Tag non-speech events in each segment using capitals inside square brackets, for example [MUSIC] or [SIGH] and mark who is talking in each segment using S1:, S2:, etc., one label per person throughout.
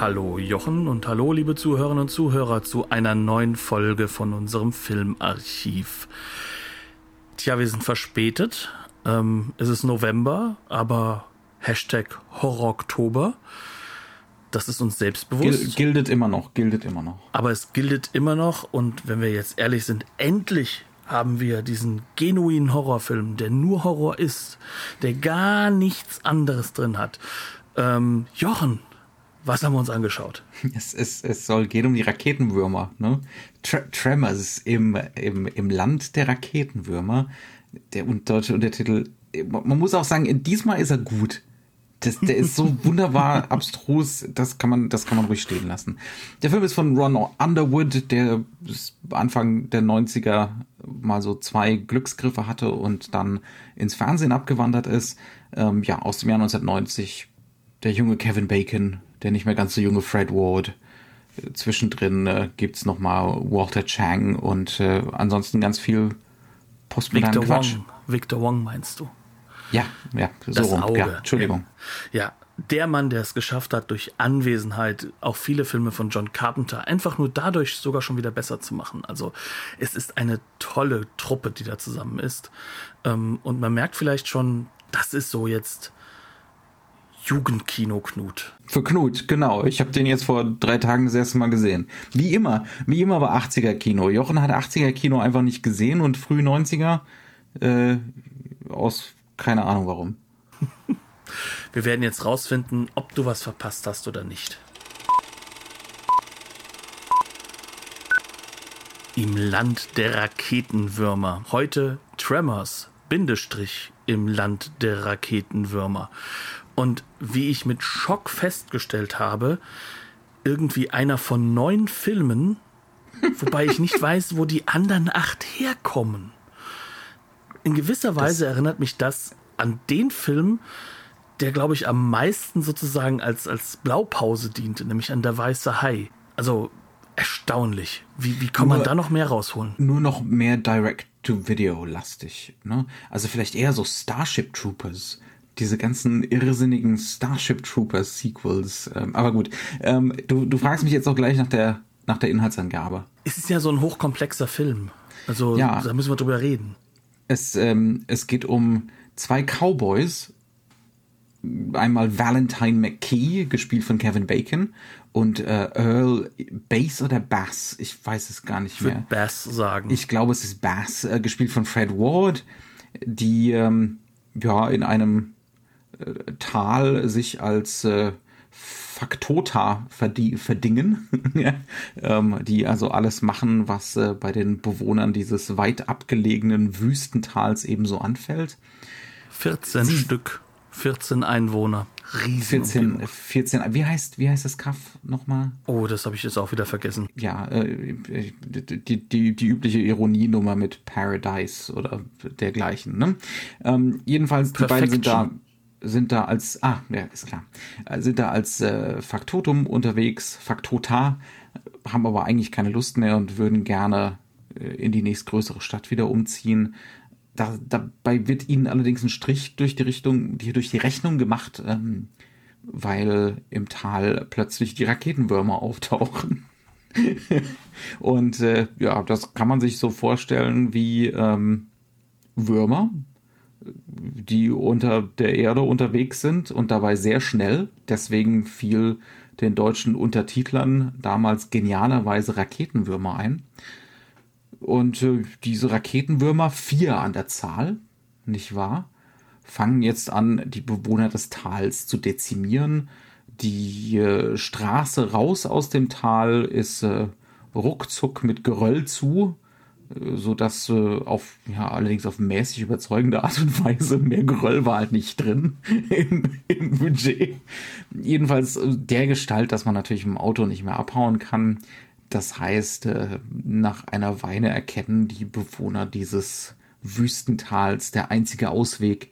S1: Hallo Jochen und hallo liebe Zuhörerinnen und Zuhörer zu einer neuen Folge von unserem Filmarchiv. Tja, wir sind verspätet. Ähm, es ist November, aber Hashtag Horror-Oktober. Das ist uns selbstbewusst.
S2: Gil gildet immer noch, gildet immer noch.
S1: Aber es gildet immer noch und wenn wir jetzt ehrlich sind, endlich haben wir diesen genuinen Horrorfilm, der nur Horror ist, der gar nichts anderes drin hat. Ähm, Jochen, was haben wir uns angeschaut?
S2: Es, es, es soll gehen um die Raketenwürmer. Ne? Tre Tremors im, im, im Land der Raketenwürmer. Der deutsche Untertitel. Man muss auch sagen, diesmal ist er gut. Das, der ist so [LAUGHS] wunderbar abstrus, das kann man, das kann man ruhig stehen lassen. Der Film ist von Ron Underwood, der Anfang der 90er mal so zwei Glücksgriffe hatte und dann ins Fernsehen abgewandert ist. Ähm, ja, aus dem Jahr 1990. Der junge Kevin Bacon der nicht mehr ganz so junge Fred Ward. Zwischendrin äh, gibt's noch mal Walter Chang und äh, ansonsten ganz viel postmodernen
S1: Victor Quatsch. Wong. Victor Wong meinst du?
S2: Ja, ja, so
S1: das
S2: rum.
S1: Auge.
S2: Ja, Entschuldigung.
S1: Ja, der Mann, der es geschafft hat, durch Anwesenheit auch viele Filme von John Carpenter einfach nur dadurch sogar schon wieder besser zu machen. Also es ist eine tolle Truppe, die da zusammen ist. Ähm, und man merkt vielleicht schon, das ist so jetzt Jugendkino Knut.
S2: Für Knut, genau. Ich habe den jetzt vor drei Tagen das erste Mal gesehen. Wie immer, wie immer war 80er Kino. Jochen hat 80er Kino einfach nicht gesehen und früh 90er äh, aus keine Ahnung warum. [LAUGHS]
S1: Wir werden jetzt rausfinden, ob du was verpasst hast oder nicht. Im Land der Raketenwürmer. Heute Tremors, Bindestrich im Land der Raketenwürmer. Und wie ich mit Schock festgestellt habe, irgendwie einer von neun Filmen, [LAUGHS] wobei ich nicht weiß, wo die anderen acht herkommen. In gewisser Weise das erinnert mich das an den Film, der, glaube ich, am meisten sozusagen als, als Blaupause diente, nämlich an der Weiße Hai. Also erstaunlich. Wie, wie kann nur, man da noch mehr rausholen?
S2: Nur noch mehr Direct-to-Video-lastig. Ne? Also vielleicht eher so Starship Troopers diese ganzen irrsinnigen Starship Troopers Sequels. Ähm, aber gut, ähm, du, du fragst mich jetzt auch gleich nach der, nach der Inhaltsangabe.
S1: Es ist ja so ein hochkomplexer Film. Also ja, da müssen wir drüber reden.
S2: Es, ähm, es geht um zwei Cowboys. Einmal Valentine McKee, gespielt von Kevin Bacon, und äh, Earl Bass oder Bass, ich weiß es gar nicht
S1: ich
S2: mehr.
S1: Bass sagen.
S2: Ich glaube, es ist Bass, äh, gespielt von Fred Ward, die ähm, ja in einem Tal sich als äh, Faktota verdingen, [LAUGHS] ähm, die also alles machen, was äh, bei den Bewohnern dieses weit abgelegenen Wüstentals ebenso anfällt.
S1: 14 Sie, Stück, 14 Einwohner.
S2: Riesen 14, 14, wie heißt, wie heißt das Kaff nochmal?
S1: Oh, das habe ich jetzt auch wieder vergessen.
S2: Ja, äh, die, die, die übliche Ironienummer mit Paradise oder dergleichen. Ne? Ähm, jedenfalls, die beiden sind da sind da als, ah, ja, ist klar, äh, sind da als äh, Faktotum unterwegs, Faktota, haben aber eigentlich keine Lust mehr und würden gerne äh, in die nächstgrößere Stadt wieder umziehen. Da, dabei wird ihnen allerdings ein Strich durch die Richtung, die durch die Rechnung gemacht, ähm, weil im Tal plötzlich die Raketenwürmer [LAUGHS] auftauchen. und äh, ja, das kann man sich so vorstellen wie ähm, Würmer, die unter der Erde unterwegs sind und dabei sehr schnell. Deswegen fiel den deutschen Untertitlern damals genialerweise Raketenwürmer ein. Und äh, diese Raketenwürmer, vier an der Zahl, nicht wahr, fangen jetzt an, die Bewohner des Tals zu dezimieren. Die äh, Straße raus aus dem Tal ist äh, ruckzuck mit Geröll zu. So dass äh, auf ja allerdings auf mäßig überzeugende Art und Weise mehr Geröll war halt nicht drin [LAUGHS] im, im Budget. Jedenfalls äh, der Gestalt, dass man natürlich im Auto nicht mehr abhauen kann. Das heißt, äh, nach einer Weile erkennen die Bewohner dieses Wüstentals der einzige Ausweg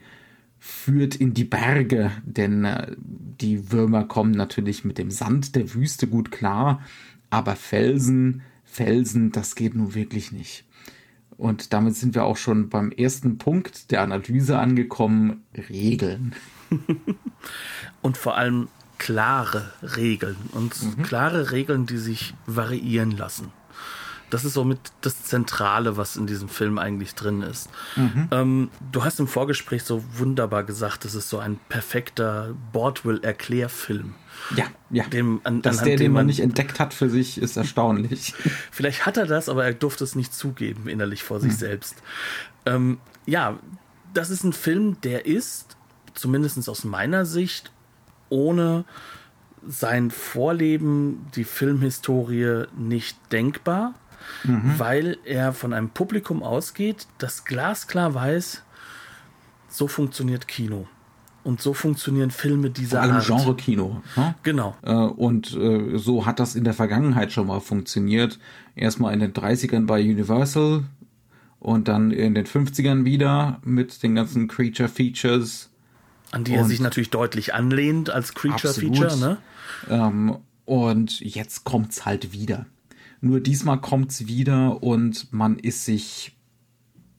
S2: führt in die Berge, denn äh, die Würmer kommen natürlich mit dem Sand der Wüste gut klar, aber Felsen, Felsen, das geht nun wirklich nicht. Und damit sind wir auch schon beim ersten Punkt der Analyse angekommen, Regeln. [LAUGHS]
S1: Und vor allem klare Regeln und mhm. klare Regeln, die sich variieren lassen. Das ist somit das Zentrale, was in diesem Film eigentlich drin ist. Mhm. Ähm, du hast im Vorgespräch so wunderbar gesagt, das ist so ein perfekter Bordwell-Erklärfilm.
S2: Ja, ja. Dem, an, Dass der, den man nicht entdeckt hat für sich, ist erstaunlich. [LAUGHS]
S1: Vielleicht hat er das, aber er durfte es nicht zugeben, innerlich vor sich mhm. selbst. Ähm, ja, das ist ein Film, der ist, zumindest aus meiner Sicht, ohne sein Vorleben, die Filmhistorie nicht denkbar mhm. weil er von einem Publikum ausgeht, das glasklar weiß, so funktioniert Kino. Und so funktionieren Filme dieser Vor allem Art.
S2: Genre-Kino.
S1: Ne? Genau.
S2: Äh, und äh, so hat das in der Vergangenheit schon mal funktioniert. Erstmal in den 30ern bei Universal und dann in den 50ern wieder mit den ganzen Creature Features.
S1: An die er sich natürlich deutlich anlehnt als Creature absolut. Feature, ne?
S2: Ähm, und jetzt kommt's halt wieder. Nur diesmal kommt's wieder und man ist sich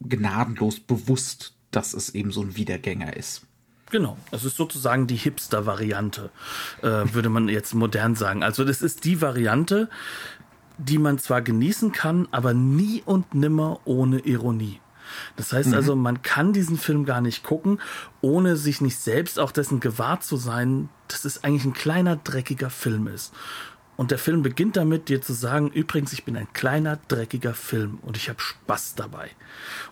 S2: gnadenlos bewusst, dass es eben so ein Wiedergänger ist.
S1: Genau, es ist sozusagen die Hipster-Variante, äh, würde man jetzt modern sagen. Also das ist die Variante, die man zwar genießen kann, aber nie und nimmer ohne Ironie. Das heißt mhm. also, man kann diesen Film gar nicht gucken, ohne sich nicht selbst auch dessen gewahrt zu sein, dass es eigentlich ein kleiner, dreckiger Film ist. Und der Film beginnt damit, dir zu sagen, übrigens, ich bin ein kleiner, dreckiger Film und ich habe Spaß dabei.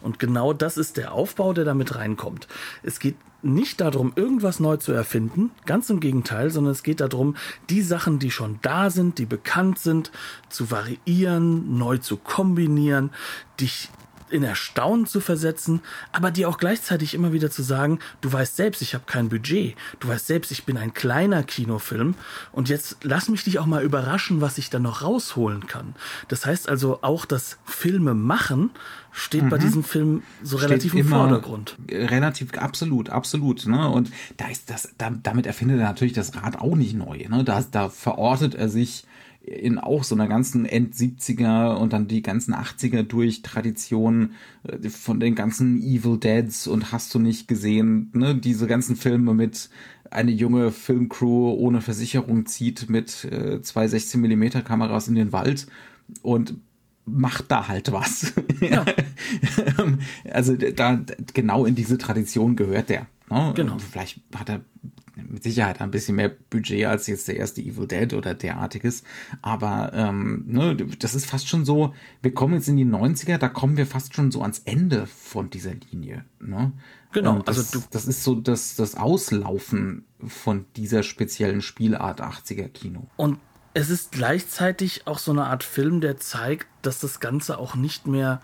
S1: Und genau das ist der Aufbau, der damit reinkommt. Es geht nicht darum, irgendwas neu zu erfinden, ganz im Gegenteil, sondern es geht darum, die Sachen, die schon da sind, die bekannt sind, zu variieren, neu zu kombinieren, dich in Erstaunen zu versetzen, aber dir auch gleichzeitig immer wieder zu sagen, du weißt selbst, ich habe kein Budget, du weißt selbst, ich bin ein kleiner Kinofilm und jetzt lass mich dich auch mal überraschen, was ich da noch rausholen kann. Das heißt also auch das Filme machen steht mhm. bei diesem Film so steht relativ im Vordergrund.
S2: Relativ, absolut, absolut. Ne? Und da ist das, da, damit erfindet er natürlich das Rad auch nicht neu. Ne? Da, da verortet er sich in auch so einer ganzen End-70er und dann die ganzen 80er durch Tradition äh, von den ganzen Evil Deads und hast du nicht gesehen, ne, diese ganzen Filme mit eine junge Filmcrew ohne Versicherung zieht mit äh, zwei 16 Millimeter Kameras in den Wald und macht da halt was. [LAUGHS] Ja. [LAUGHS] also da genau in diese Tradition gehört der. Ne? Genau. Vielleicht hat er mit Sicherheit ein bisschen mehr Budget als jetzt der erste Evil Dead oder derartiges. Aber ähm, ne, das ist fast schon so, wir kommen jetzt in die 90er, da kommen wir fast schon so ans Ende von dieser Linie. Ne? Genau, das, also du das ist so das, das Auslaufen von dieser speziellen Spielart 80er Kino.
S1: Und es ist gleichzeitig auch so eine Art Film, der zeigt, dass das Ganze auch nicht mehr,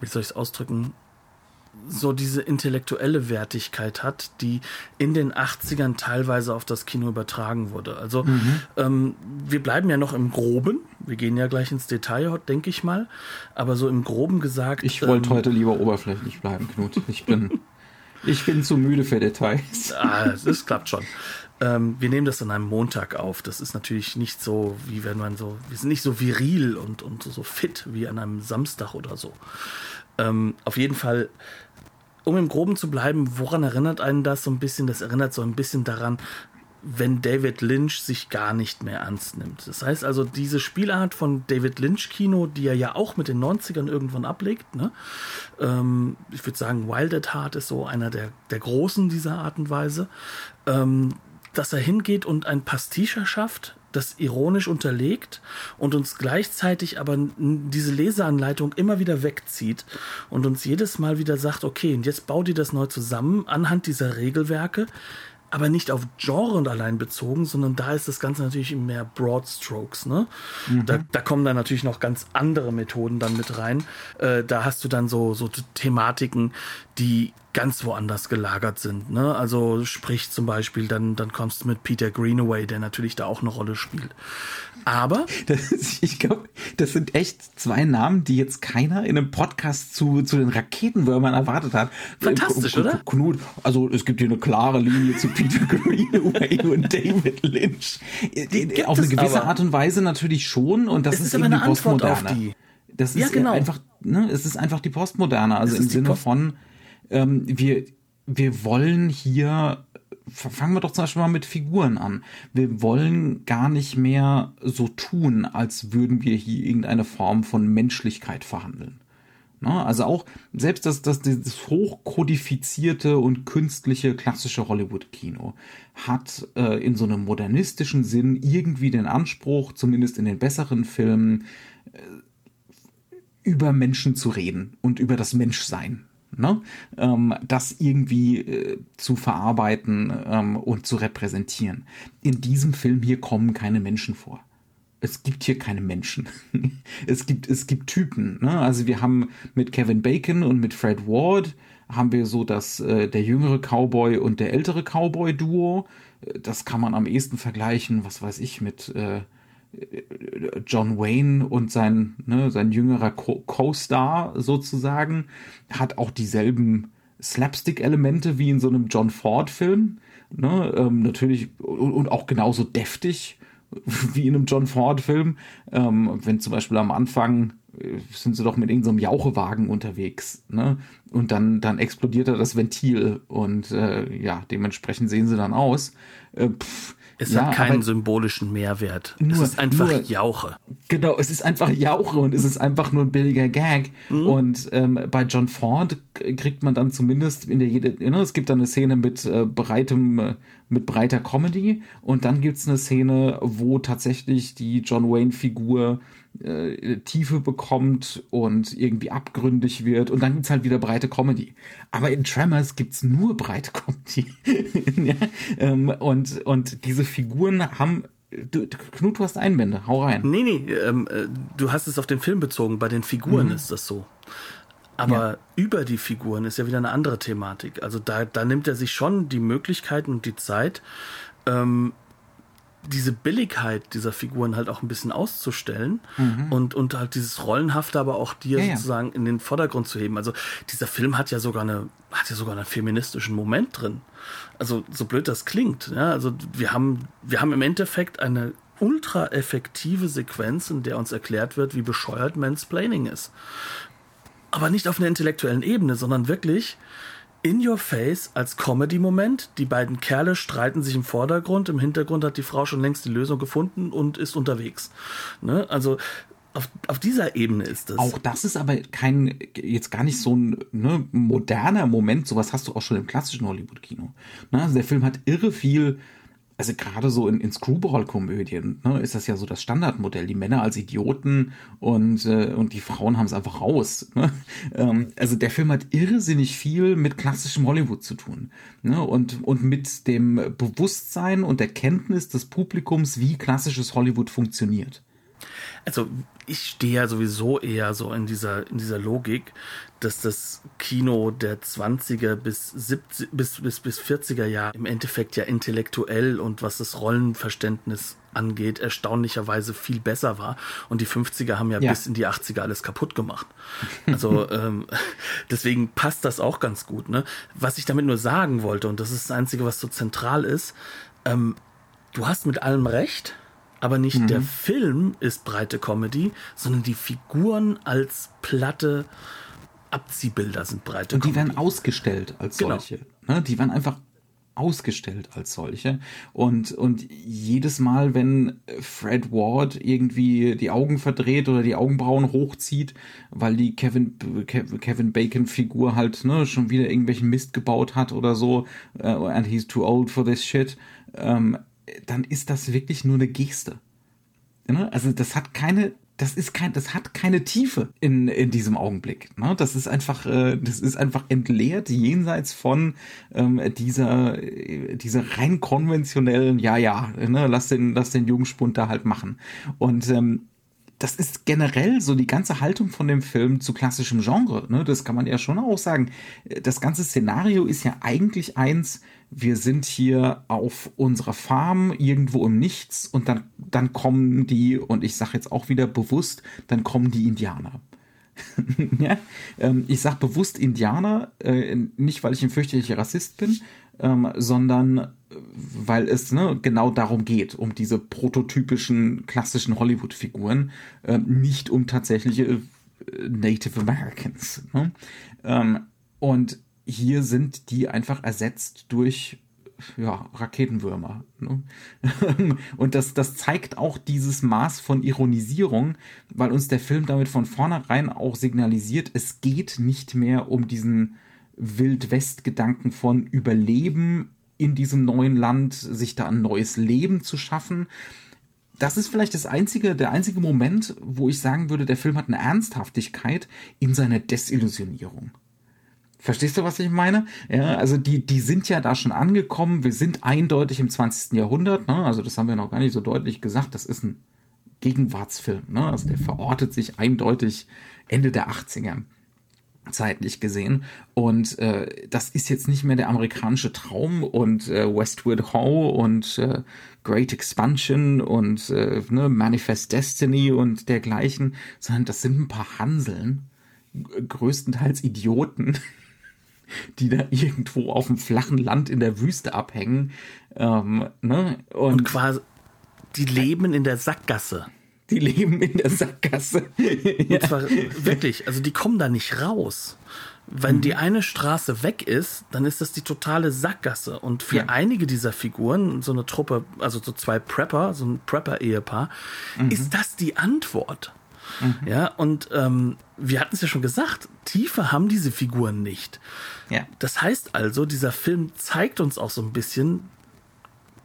S1: wie soll ich es ausdrücken, so diese intellektuelle Wertigkeit hat, die in den 80ern teilweise auf das Kino übertragen wurde. Also mhm. ähm, wir bleiben ja noch im Groben, wir gehen ja gleich ins Detail, denke ich mal, aber so im Groben gesagt.
S2: Ich wollte ähm, heute lieber oberflächlich bleiben, Knut. Ich bin, [LAUGHS] ich bin zu müde für Details.
S1: Ah, das klappt schon. Ähm, wir nehmen das an einem Montag auf. Das ist natürlich nicht so, wie wenn man so, wir sind nicht so viril und, und so fit wie an einem Samstag oder so. Ähm, auf jeden Fall um im Groben zu bleiben, woran erinnert einen das so ein bisschen? Das erinnert so ein bisschen daran, wenn David Lynch sich gar nicht mehr ernst nimmt. Das heißt also, diese Spielart von David Lynch Kino, die er ja auch mit den 90ern irgendwann ablegt, ne? Ähm, ich würde sagen, Wild at Heart ist so einer der, der großen dieser Art und Weise, ähm, dass er hingeht und ein Pastiche schafft, das ironisch unterlegt und uns gleichzeitig aber diese Leseanleitung immer wieder wegzieht und uns jedes Mal wieder sagt, okay, und jetzt bau dir das neu zusammen anhand dieser Regelwerke, aber nicht auf Genre und allein bezogen, sondern da ist das Ganze natürlich mehr Broad Strokes. Ne? Mhm. Da, da, kommen dann natürlich noch ganz andere Methoden dann mit rein. Äh, da hast du dann so, so Thematiken, die ganz woanders gelagert sind. Ne? Also sprich zum Beispiel, dann, dann kommst du mit Peter Greenaway, der natürlich da auch eine Rolle spielt. Aber
S2: das, ich glaube, das sind echt zwei Namen, die jetzt keiner in einem Podcast zu, zu den Raketenwürmern erwartet hat.
S1: Fantastisch, K oder?
S2: Knut, also es gibt hier eine klare Linie zu Peter [LAUGHS] Greenaway und David Lynch. Auf eine gewisse aber. Art und Weise natürlich schon und das es ist, ist aber eine Antwort auf die. Das ist ja, genau. einfach, ne, es ist einfach die Postmoderne, also im Sinne von ähm, wir, wir wollen hier, fangen wir doch zum Beispiel mal mit Figuren an. Wir wollen gar nicht mehr so tun, als würden wir hier irgendeine Form von Menschlichkeit verhandeln. Ne? Also auch selbst das, das, das hochkodifizierte und künstliche klassische Hollywood-Kino hat äh, in so einem modernistischen Sinn irgendwie den Anspruch, zumindest in den besseren Filmen, äh, über Menschen zu reden und über das Menschsein ne? ähm, das irgendwie äh, zu verarbeiten ähm, und zu repräsentieren. In diesem Film hier kommen keine Menschen vor. Es gibt hier keine Menschen. [LAUGHS] es gibt, es gibt Typen. Ne? Also wir haben mit Kevin Bacon und mit Fred Ward haben wir so das, äh, der jüngere Cowboy und der ältere Cowboy-Duo. Das kann man am ehesten vergleichen, was weiß ich, mit äh, John Wayne und sein, ne, sein jüngerer Co-Star sozusagen hat auch dieselben Slapstick-Elemente wie in so einem John Ford-Film. Ne, ähm, natürlich und, und, auch genauso deftig [LAUGHS] wie in einem John Ford-Film. Ähm, wenn zum Beispiel am Anfang äh, sind sie doch mit irgendeinem Jauchewagen unterwegs, ne? Und dann, dann explodiert da das Ventil und äh, ja, dementsprechend sehen sie dann aus. Äh, pff,
S1: es ja, hat keinen symbolischen Mehrwert. Nur, es ist einfach nur, Jauche.
S2: Genau, es ist einfach Jauche und es ist einfach nur ein billiger Gag. Mhm. Und ähm, bei John Ford kriegt man dann zumindest in der jede, know, es gibt dann eine Szene mit äh, breitem, äh, mit breiter Comedy und dann gibt es eine Szene, wo tatsächlich die John Wayne-Figur äh, Tiefe bekommt und irgendwie abgründig wird und dann gibt's halt wieder breite Comedy. Aber in Tremors gibt's nur breite Comedy. [LAUGHS] ja? ähm, und, und diese Figuren haben Du, Knut, du hast Einwände, hau rein.
S1: Nee, nee, ähm, äh, du hast es auf den Film bezogen, bei den Figuren mhm. ist das so. Aber ja. über die Figuren ist ja wieder eine andere Thematik. Also da, da nimmt er sich schon die Möglichkeiten und die Zeit, ähm, diese Billigkeit dieser Figuren halt auch ein bisschen auszustellen mhm. und, und halt dieses Rollenhafte aber auch dir ja, sozusagen ja. in den Vordergrund zu heben. Also dieser Film hat ja sogar eine, hat ja sogar einen feministischen Moment drin. Also so blöd das klingt. Ja, also wir haben, wir haben im Endeffekt eine ultra effektive Sequenz, in der uns erklärt wird, wie bescheuert Mansplaining ist. Aber nicht auf einer intellektuellen Ebene, sondern wirklich, in your face als Comedy-Moment. Die beiden Kerle streiten sich im Vordergrund. Im Hintergrund hat die Frau schon längst die Lösung gefunden und ist unterwegs. Ne? Also auf, auf dieser Ebene ist das.
S2: Auch das ist aber kein, jetzt gar nicht so ein ne, moderner Moment. Sowas hast du auch schon im klassischen Hollywood-Kino. Ne? Also der Film hat irre viel also gerade so in, in Screwball-Komödien ne, ist das ja so das Standardmodell. Die Männer als Idioten und, äh, und die Frauen haben es einfach raus. Ne? [LAUGHS] Ähm, also der Film hat irrsinnig viel mit klassischem Hollywood zu tun. Ne? Und, und mit dem Bewusstsein und der Kenntnis des Publikums, wie klassisches Hollywood funktioniert.
S1: Also ich stehe ja sowieso eher so in dieser, in dieser Logik, dass das Kino der 20er bis, 70, bis, bis, bis 40er Jahre im Endeffekt ja intellektuell und was das Rollenverständnis angeht, erstaunlicherweise viel besser war. Und die 50er haben ja, ja. bis in die 80er alles kaputt gemacht. [LAUGHS] Also ähm, [LAUGHS] deswegen passt das auch ganz gut. Ne? Was ich damit nur sagen wollte, und das ist das Einzige, was so zentral ist, ähm, du hast mit allem recht aber nicht mhm. der Film ist breite Comedy, sondern die Figuren als platte Abziehbilder sind breite
S2: Und die Comedy. werden ausgestellt als genau. solche. Ne? Die werden einfach ausgestellt als solche. Und, und jedes Mal, wenn Fred Ward irgendwie die Augen verdreht oder die Augenbrauen hochzieht, weil die Kevin, Kevin Bacon Figur halt ne, schon wieder irgendwelchen Mist gebaut hat oder so, uh, and he's too old for this shit, ähm, dann ist das wirklich nur eine Geste. Ne? Also das hat keine das ist kein, das hat keine Tiefe in, in diesem Augenblick. Ne? Das ist einfach, äh, das ist einfach entleert jenseits von ähm, dieser, dieser rein konventionellen, ja, ja, ne, lass den, lass den Jungspund da halt machen. Und ähm, das ist generell so die ganze Haltung von dem Film zu klassischem Genre. Ne? Das kann man ja schon auch sagen. Das ganze Szenario ist ja eigentlich eins, wir sind hier auf unserer Farm irgendwo im Nichts und dann, dann kommen die, und ich sage jetzt auch wieder bewusst, dann kommen die Indianer. [LAUGHS] ja? ähm, ich sage bewusst Indianer, äh, nicht weil ich ein fürchterlicher Rassist bin, ähm, sondern weil es ne, genau darum geht, um diese prototypischen klassischen Hollywood-Figuren, äh, nicht um tatsächliche äh, Native Americans. Ne? Ähm, und hier sind die einfach ersetzt durch ja, Raketenwürmer. Ne? [LAUGHS] und das, das zeigt auch dieses Maß von Ironisierung, weil uns der Film damit von vornherein auch signalisiert, es geht nicht mehr um diesen Wildwest-Gedanken von Überleben in diesem neuen Land, sich da ein neues Leben zu schaffen. Das ist vielleicht das einzige, der einzige Moment, wo ich sagen würde, der Film hat eine Ernsthaftigkeit in seiner Desillusionierung. Verstehst du, was ich meine? Ja, also die, die sind ja da schon angekommen. Wir sind eindeutig im 20. Jahrhundert. Ne? Also das haben wir noch gar nicht so deutlich gesagt. Das ist ein Gegenwartsfilm. Ne? Also der verortet sich eindeutig Ende der 80er zeitlich gesehen. Und äh, das ist jetzt nicht mehr der amerikanische Traum und äh, Westward Ho und äh, Great Expansion und äh, ne, Manifest Destiny und dergleichen, sondern das sind ein paar Hanseln, größtenteils Idioten, die da irgendwo auf dem flachen Land in der Wüste abhängen. Ähm, ne?
S1: und, und quasi, die leben in der Sackgasse.
S2: Die leben in der Sackgasse. [LAUGHS]
S1: Und zwar wirklich, also die kommen da nicht raus. Wenn mhm. die eine Straße weg ist, dann ist das die totale Sackgasse. Und für ja. einige dieser Figuren, so eine Truppe, also so zwei Prepper, so ein Prepper-Ehepaar, mhm. ist das die Antwort. Mhm. Ja, und ähm, wir hatten es ja schon gesagt, Tiefe haben diese Figuren nicht. Ja. Das heißt also, dieser Film zeigt uns auch so ein bisschen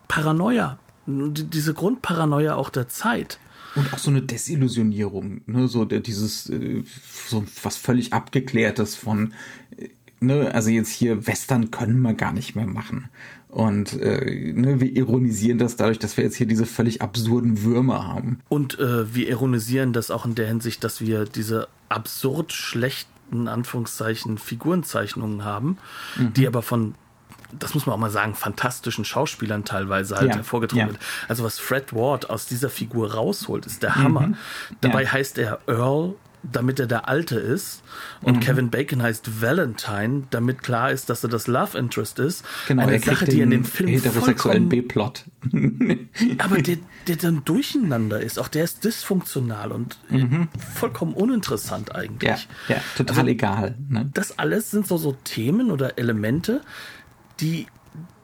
S1: Paranoia. Diese Grundparanoia auch der Zeit.
S2: Und auch so eine Desillusionierung, ne, so der, dieses, äh, so was völlig abgeklärtes von, äh, ne, also jetzt hier Western können wir gar nicht mehr machen. Und äh, ne, wir ironisieren das dadurch, dass wir jetzt hier diese völlig absurden Würmer haben.
S1: Und äh, wir ironisieren das auch in der Hinsicht, dass wir diese absurd schlechten Anführungszeichen Figurenzeichnungen haben, mhm. die aber von das muss man auch mal sagen, fantastischen Schauspielern teilweise halt ja, hervorgetragen ja. wird. Also was Fred Ward aus dieser Figur rausholt, ist der Hammer. Mhm, Dabei ja. heißt er Earl damit er der Alte ist. Und mhm. Kevin Bacon heißt Valentine, damit klar ist, dass er das Love Interest ist.
S2: Genau, Eine Sache, die in dem Film heterosexuellen B-Plot. [LAUGHS]
S1: aber der, der dann durcheinander ist, auch der ist dysfunktional und mhm. vollkommen uninteressant eigentlich.
S2: Ja, ja total also, egal.
S1: Ne? Das alles sind so, so Themen oder Elemente, die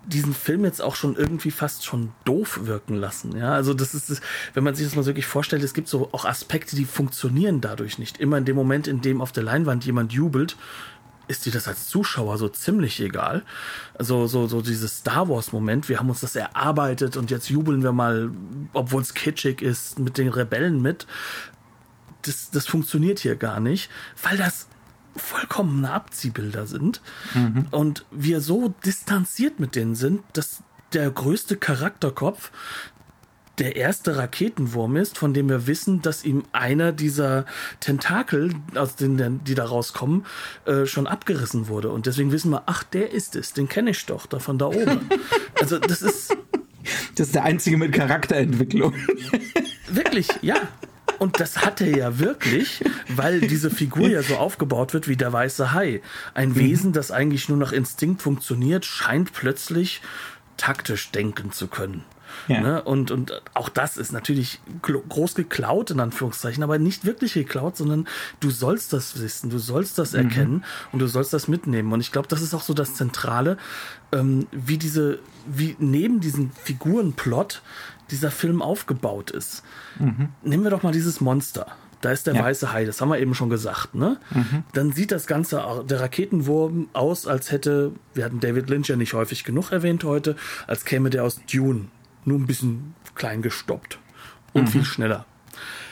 S1: diesen Film jetzt auch schon irgendwie fast schon doof wirken lassen. Ja, also das ist, wenn man sich das mal wirklich vorstellt, es gibt so auch Aspekte, die funktionieren dadurch nicht. Immer in dem Moment, in dem auf der Leinwand jemand jubelt, ist dir das als Zuschauer so ziemlich egal. Also so, so dieses Star Wars-Moment, wir haben uns das erarbeitet und jetzt jubeln wir mal, obwohl es kitschig ist, mit den Rebellen mit. Das, das funktioniert hier gar nicht, weil das vollkommene Abziehbilder sind mhm. und wir so distanziert mit denen sind, dass der größte Charakterkopf der erste Raketenwurm ist, von dem wir wissen, dass ihm einer dieser Tentakel, aus denen die da rauskommen, äh, schon abgerissen wurde. Und deswegen wissen wir, ach, der ist es, den kenne ich doch, da von da oben. [LAUGHS] also das ist.
S2: Das ist der einzige mit Charakterentwicklung.
S1: Wirklich, ja. Und das hat er ja wirklich, weil diese Figur ja so aufgebaut wird wie der weiße Hai. Ein mhm. Wesen, das eigentlich nur nach Instinkt funktioniert, scheint plötzlich taktisch denken zu können. Ja. Ne? Und, und auch das ist natürlich groß geklaut, in Anführungszeichen, aber nicht wirklich geklaut, sondern du sollst das wissen, du sollst das mhm. erkennen und du sollst das mitnehmen. Und ich glaube, das ist auch so das Zentrale, ähm, wie diese, wie neben diesem Figurenplot dieser Film aufgebaut ist. Mhm. Nehmen wir doch mal dieses Monster. Da ist der ja. weiße Hai, das haben wir eben schon gesagt, ne? Mhm. Dann sieht das Ganze, der Raketenwurm aus, als hätte, wir hatten David Lynch ja nicht häufig genug erwähnt heute, als käme der aus Dune. Nur ein bisschen klein gestoppt. Und mhm. viel schneller.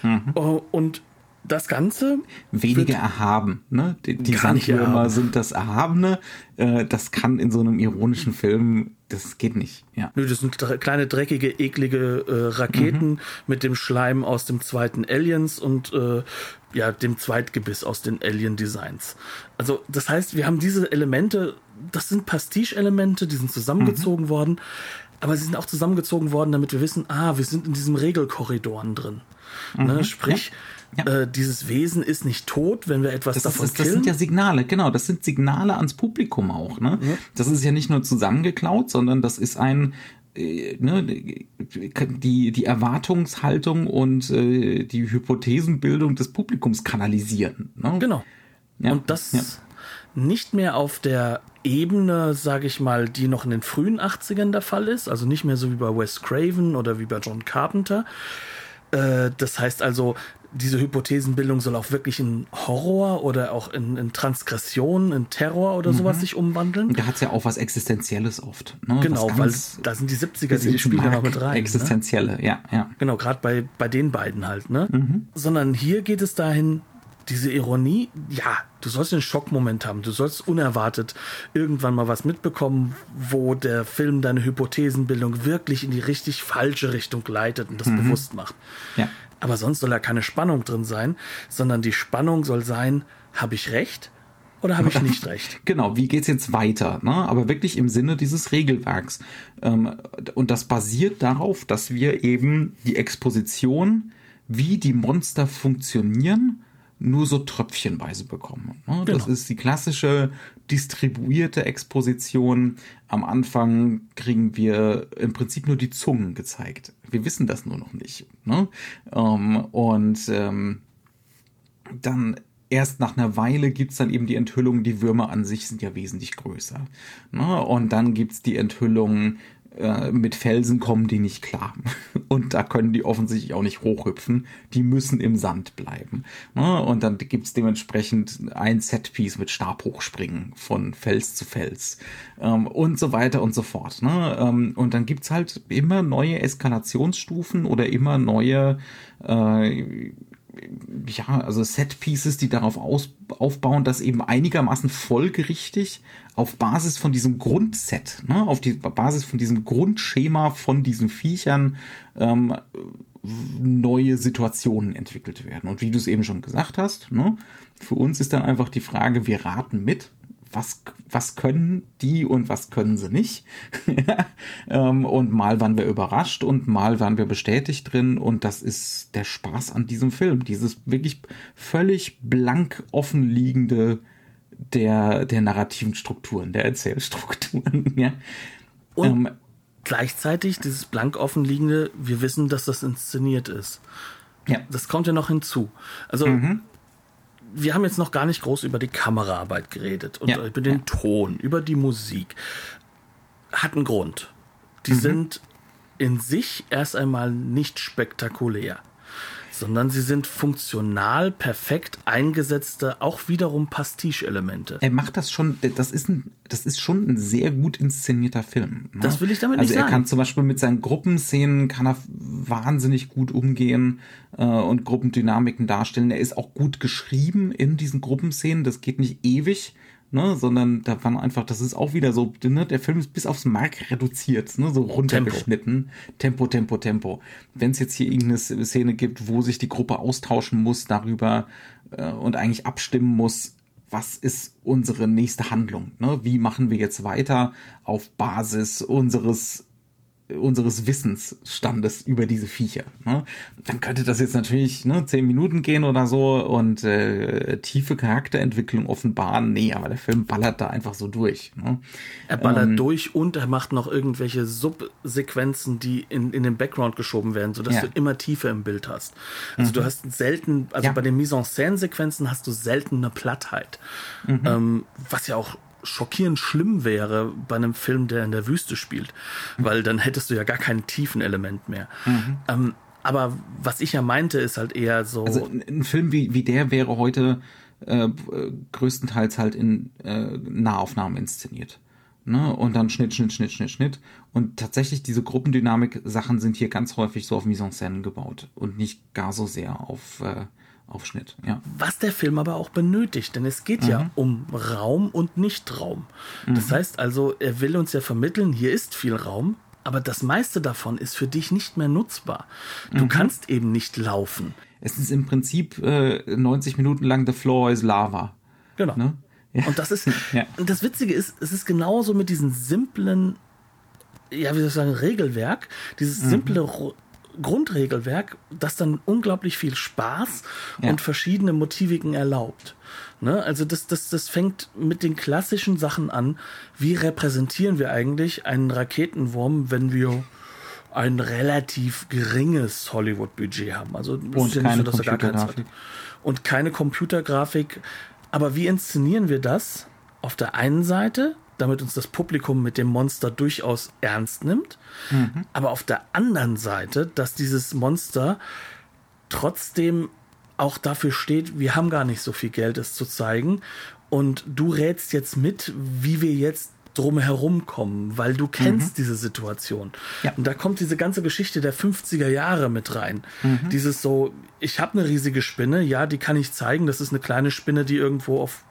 S1: Mhm. Uh, und das Ganze.
S2: Weniger erhaben. Ne? Die, die Sandwürmer sind das Erhabene. Äh, das kann in so einem ironischen Film, das geht nicht. Ja.
S1: Nö, das sind kleine, dreckige, eklige äh, Raketen mhm. mit dem Schleim aus dem zweiten Aliens und äh, ja, dem Zweitgebiss aus den Alien-Designs. Also, das heißt, wir haben diese Elemente, das sind Pastiche-Elemente, die sind zusammengezogen mhm. worden, aber sie sind auch zusammengezogen worden, damit wir wissen, ah, wir sind in diesem Regelkorridoren drin. Ne, mhm. Ne? Sprich, ja ja. Äh, dieses Wesen ist nicht tot, wenn wir etwas
S2: das
S1: davon
S2: ist, das, das sind ja Signale, genau. Das sind Signale ans Publikum auch. Ne? Ja. Das ist ja nicht nur zusammengeklaut, sondern das ist ein äh, Ne, die, die Erwartungshaltung und äh, die Hypothesenbildung des Publikums kanalisieren. Ne?
S1: Genau. Ja. Und das ja. nicht mehr auf der Ebene, sage ich mal, die noch in den frühen 80ern der Fall ist, also nicht mehr so wie bei Wes Craven oder wie bei John Carpenter. Äh, das heißt also, diese Hypothesenbildung soll auch wirklich in Horror oder auch in, in Transgression, in Terror oder mhm. sowas sich umwandeln.
S2: Da hat es ja auch was Existenzielles oft.
S1: Ne? Genau, weil da sind die 70er, die spielen ja noch mit rein. Ne?
S2: Existenzielle,
S1: ne?
S2: ja, ja.
S1: Genau, gerade bei, bei den beiden halt, ne? Mhm. Sondern hier geht es dahin, diese Ironie, ja, du sollst einen Schockmoment haben, du sollst unerwartet irgendwann mal was mitbekommen, wo der Film deine Hypothesenbildung wirklich in die richtig falsche Richtung leitet und das mhm. bewusst macht. Ja. Aber sonst soll da keine Spannung drin sein, sondern die Spannung soll sein, habe ich recht oder habe ich nicht recht? [LAUGHS]
S2: Genau, wie geht's jetzt weiter? Ne? Aber wirklich im Sinne dieses Regelwerks. Ähm, und das basiert darauf, dass wir eben die Exposition, wie die Monster funktionieren, nur so tröpfchenweise bekommen. Ne? Das genau. ist die klassische distribuierte Exposition. Am Anfang kriegen wir im Prinzip nur die Zungen gezeigt. Wir wissen das nur noch nicht. Ne? Ähm, und ähm, dann erst nach einer Weile gibt's dann eben die Enthüllung, die Würmer an sich sind ja wesentlich größer. Ne? Und dann gibt's die Enthüllung, äh, mit Felsen kommen die nicht klar. [LAUGHS] Und da können die offensichtlich auch nicht hochhüpfen. Die müssen im Sand bleiben. Ne? Und dann gibt's dementsprechend ein Setpiece mit Stabhochspringen von Fels zu Fels. Ähm, und so weiter und so fort. Ne? Ähm, und dann gibt's halt immer neue Eskalationsstufen oder immer neue äh, ja, also Set-Pieces, die darauf aus, aufbauen, dass eben einigermaßen folgerichtig auf Basis von diesem Grundset, ne, auf die Basis von diesem Grundschema von diesen Viechern ähm, neue Situationen entwickelt werden. Und wie du es eben schon gesagt hast, ne, für uns ist dann einfach die Frage, wir raten mit, was, was können die und was können sie nicht. [LAUGHS] ähm, und mal waren wir überrascht und mal waren wir bestätigt drin. Und das ist der Spaß an diesem Film. Dieses wirklich völlig blank offenliegende der, der narrativen Strukturen, der Erzählstrukturen. [LAUGHS] ja.
S1: Und ähm, gleichzeitig dieses blank offenliegende, wir wissen, dass das inszeniert ist. Ja. Das kommt ja noch hinzu. Also mhm wir haben jetzt noch gar nicht groß über die Kameraarbeit geredet und ja, über den. Ton, über die Musik. Hat einen Grund. Die mhm. sind in sich erst einmal nicht spektakulär sondern sie sind funktional perfekt eingesetzte, auch wiederum Pastiche-Elemente.
S2: Er macht das schon, das ist ein, das ist schon ein sehr gut inszenierter Film.
S1: Ne? Das will ich damit
S2: also
S1: nicht sagen.
S2: Also er kann zum Beispiel mit seinen Gruppenszenen kann er wahnsinnig gut umgehen äh, und Gruppendynamiken darstellen. Er ist auch gut geschrieben in diesen Gruppenszenen. Das geht nicht ewig ne, sondern da waren einfach, das ist auch wieder so, ne, der Film ist bis aufs Mark reduziert, ne, so runtergeschnitten. Tempo, Tempo, Tempo. Tempo. Wenn es jetzt hier irgendeine Szene gibt, wo sich die Gruppe austauschen muss darüber äh, und eigentlich abstimmen muss, was ist unsere nächste Handlung? Ne? Wie machen wir jetzt weiter auf Basis unseres unseres Wissensstandes über diese Viecher. Ne? Dann könnte das jetzt natürlich ne, zehn Minuten gehen oder so und äh, tiefe Charakterentwicklung offenbaren. Nee, aber der Film ballert da einfach so durch. Ne?
S1: Er ballert ähm, durch und er macht noch irgendwelche Subsequenzen, die in, in den Background geschoben werden, sodass ja. du immer Tiefe im Bild hast. Also mhm. du hast selten, also ja. bei den Mise-en-Scène-Sequenzen hast du selten eine Plattheit. Mhm. Ähm, was ja auch schockierend schlimm wäre bei einem Film, der in der Wüste spielt, weil dann hättest du ja gar kein Tiefenelement mehr. Mhm. Ähm, aber was ich ja meinte, ist halt eher so.
S2: Also ein Film wie, wie der wäre heute äh, größtenteils halt in äh, Nahaufnahmen inszeniert. Ne? Und dann Schnitt, Schnitt, Schnitt, Schnitt, Schnitt. Und tatsächlich diese Gruppendynamik-Sachen sind hier ganz häufig so auf Mise en scène gebaut und nicht gar so sehr auf, äh, auf Schnitt. Ja.
S1: Was der Film aber auch benötigt, denn es geht mhm. ja um Raum und Nichtraum. Das mhm. heißt also, er will uns ja vermitteln, hier ist viel Raum, aber das meiste davon ist für dich nicht mehr nutzbar. Du mhm. kannst eben nicht laufen.
S2: Es ist im Prinzip äh, 90 Minuten lang The Floor is Lava.
S1: Genau. Ne? Ja. Und das ist, [LAUGHS] ja. und das Witzige ist, es ist genauso mit diesem simplen, ja, wie soll ich sagen, Regelwerk, dieses mhm. simple mhm. Grundregelwerk, das dann unglaublich viel Spaß ja. und verschiedene Motiviken erlaubt. Ne? Also das, das, das fängt mit den klassischen Sachen an. Wie repräsentieren wir eigentlich einen Raketenwurm, wenn wir ein relativ geringes Hollywood-Budget haben? Also
S2: und ja keine so, Computergrafik.
S1: Und keine Computergrafik. Aber wie inszenieren wir das? Auf der einen Seite, damit uns das Publikum mit dem Monster durchaus ernst nimmt, mhm. aber auf der anderen Seite, dass dieses Monster trotzdem auch dafür steht, wir haben gar nicht so viel Geld, es zu zeigen. Und du rätst jetzt mit, wie wir jetzt drumherum kommen, weil du kennst mhm. diese Situation. Ja. Und da kommt diese ganze Geschichte der 50er Jahre mit rein. Mhm. Dieses so, ich habe eine riesige Spinne, ja, die kann ich zeigen, das ist eine kleine Spinne, die irgendwo auf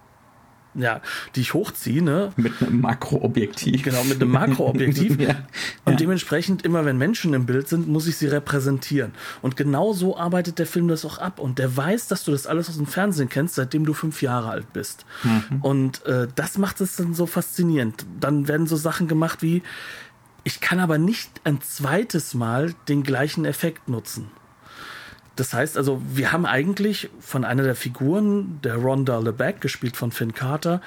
S1: ja, die ich hochziehe, ne?
S2: Mit einem Makroobjektiv.
S1: Genau, mit einem Makroobjektiv. [LAUGHS] ja. Und ja. dementsprechend, immer wenn Menschen im Bild sind, muss ich sie repräsentieren. Und genau so arbeitet der Film das auch ab. Und der weiß, dass du das alles aus dem Fernsehen kennst, seitdem du fünf Jahre alt bist. Mhm. Und äh, das macht es dann so faszinierend. Dann werden so Sachen gemacht wie, ich kann aber nicht ein zweites Mal den gleichen Effekt nutzen. Das heißt also, wir haben eigentlich von einer der Figuren, der Rhonda LeBeck, gespielt von Finn Carter,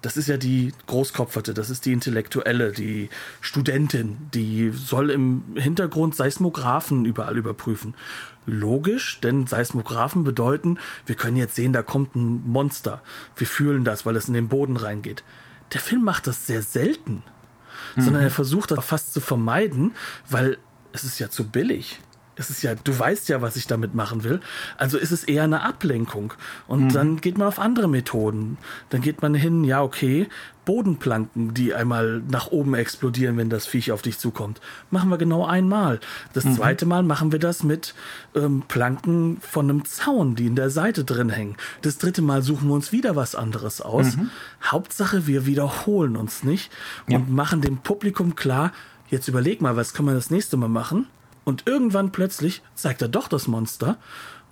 S1: das ist ja die Großkopferte, das ist die Intellektuelle, die Studentin, die soll im Hintergrund Seismographen überall überprüfen. Logisch, denn Seismographen bedeuten, wir können jetzt sehen, da kommt ein Monster. Wir fühlen das, weil es in den Boden reingeht. Der Film macht das sehr selten, mhm. sondern er versucht das fast zu vermeiden, weil es ist ja zu billig es ist ja, du weißt ja, was ich damit machen will. Also ist es eher eine Ablenkung. Und mhm. dann geht man auf andere Methoden. Dann geht man hin, ja, okay, Bodenplanken, die einmal nach oben explodieren, wenn das Viech auf dich zukommt. Machen wir genau einmal. Das mhm. zweite Mal machen wir das mit ähm, Planken von einem Zaun, die in der Seite drin hängen. Das dritte Mal suchen wir uns wieder was anderes aus. Mhm. Hauptsache, wir wiederholen uns nicht ja. und machen dem Publikum klar, jetzt überleg mal, was können wir das nächste Mal machen? Und irgendwann plötzlich zeigt er doch das Monster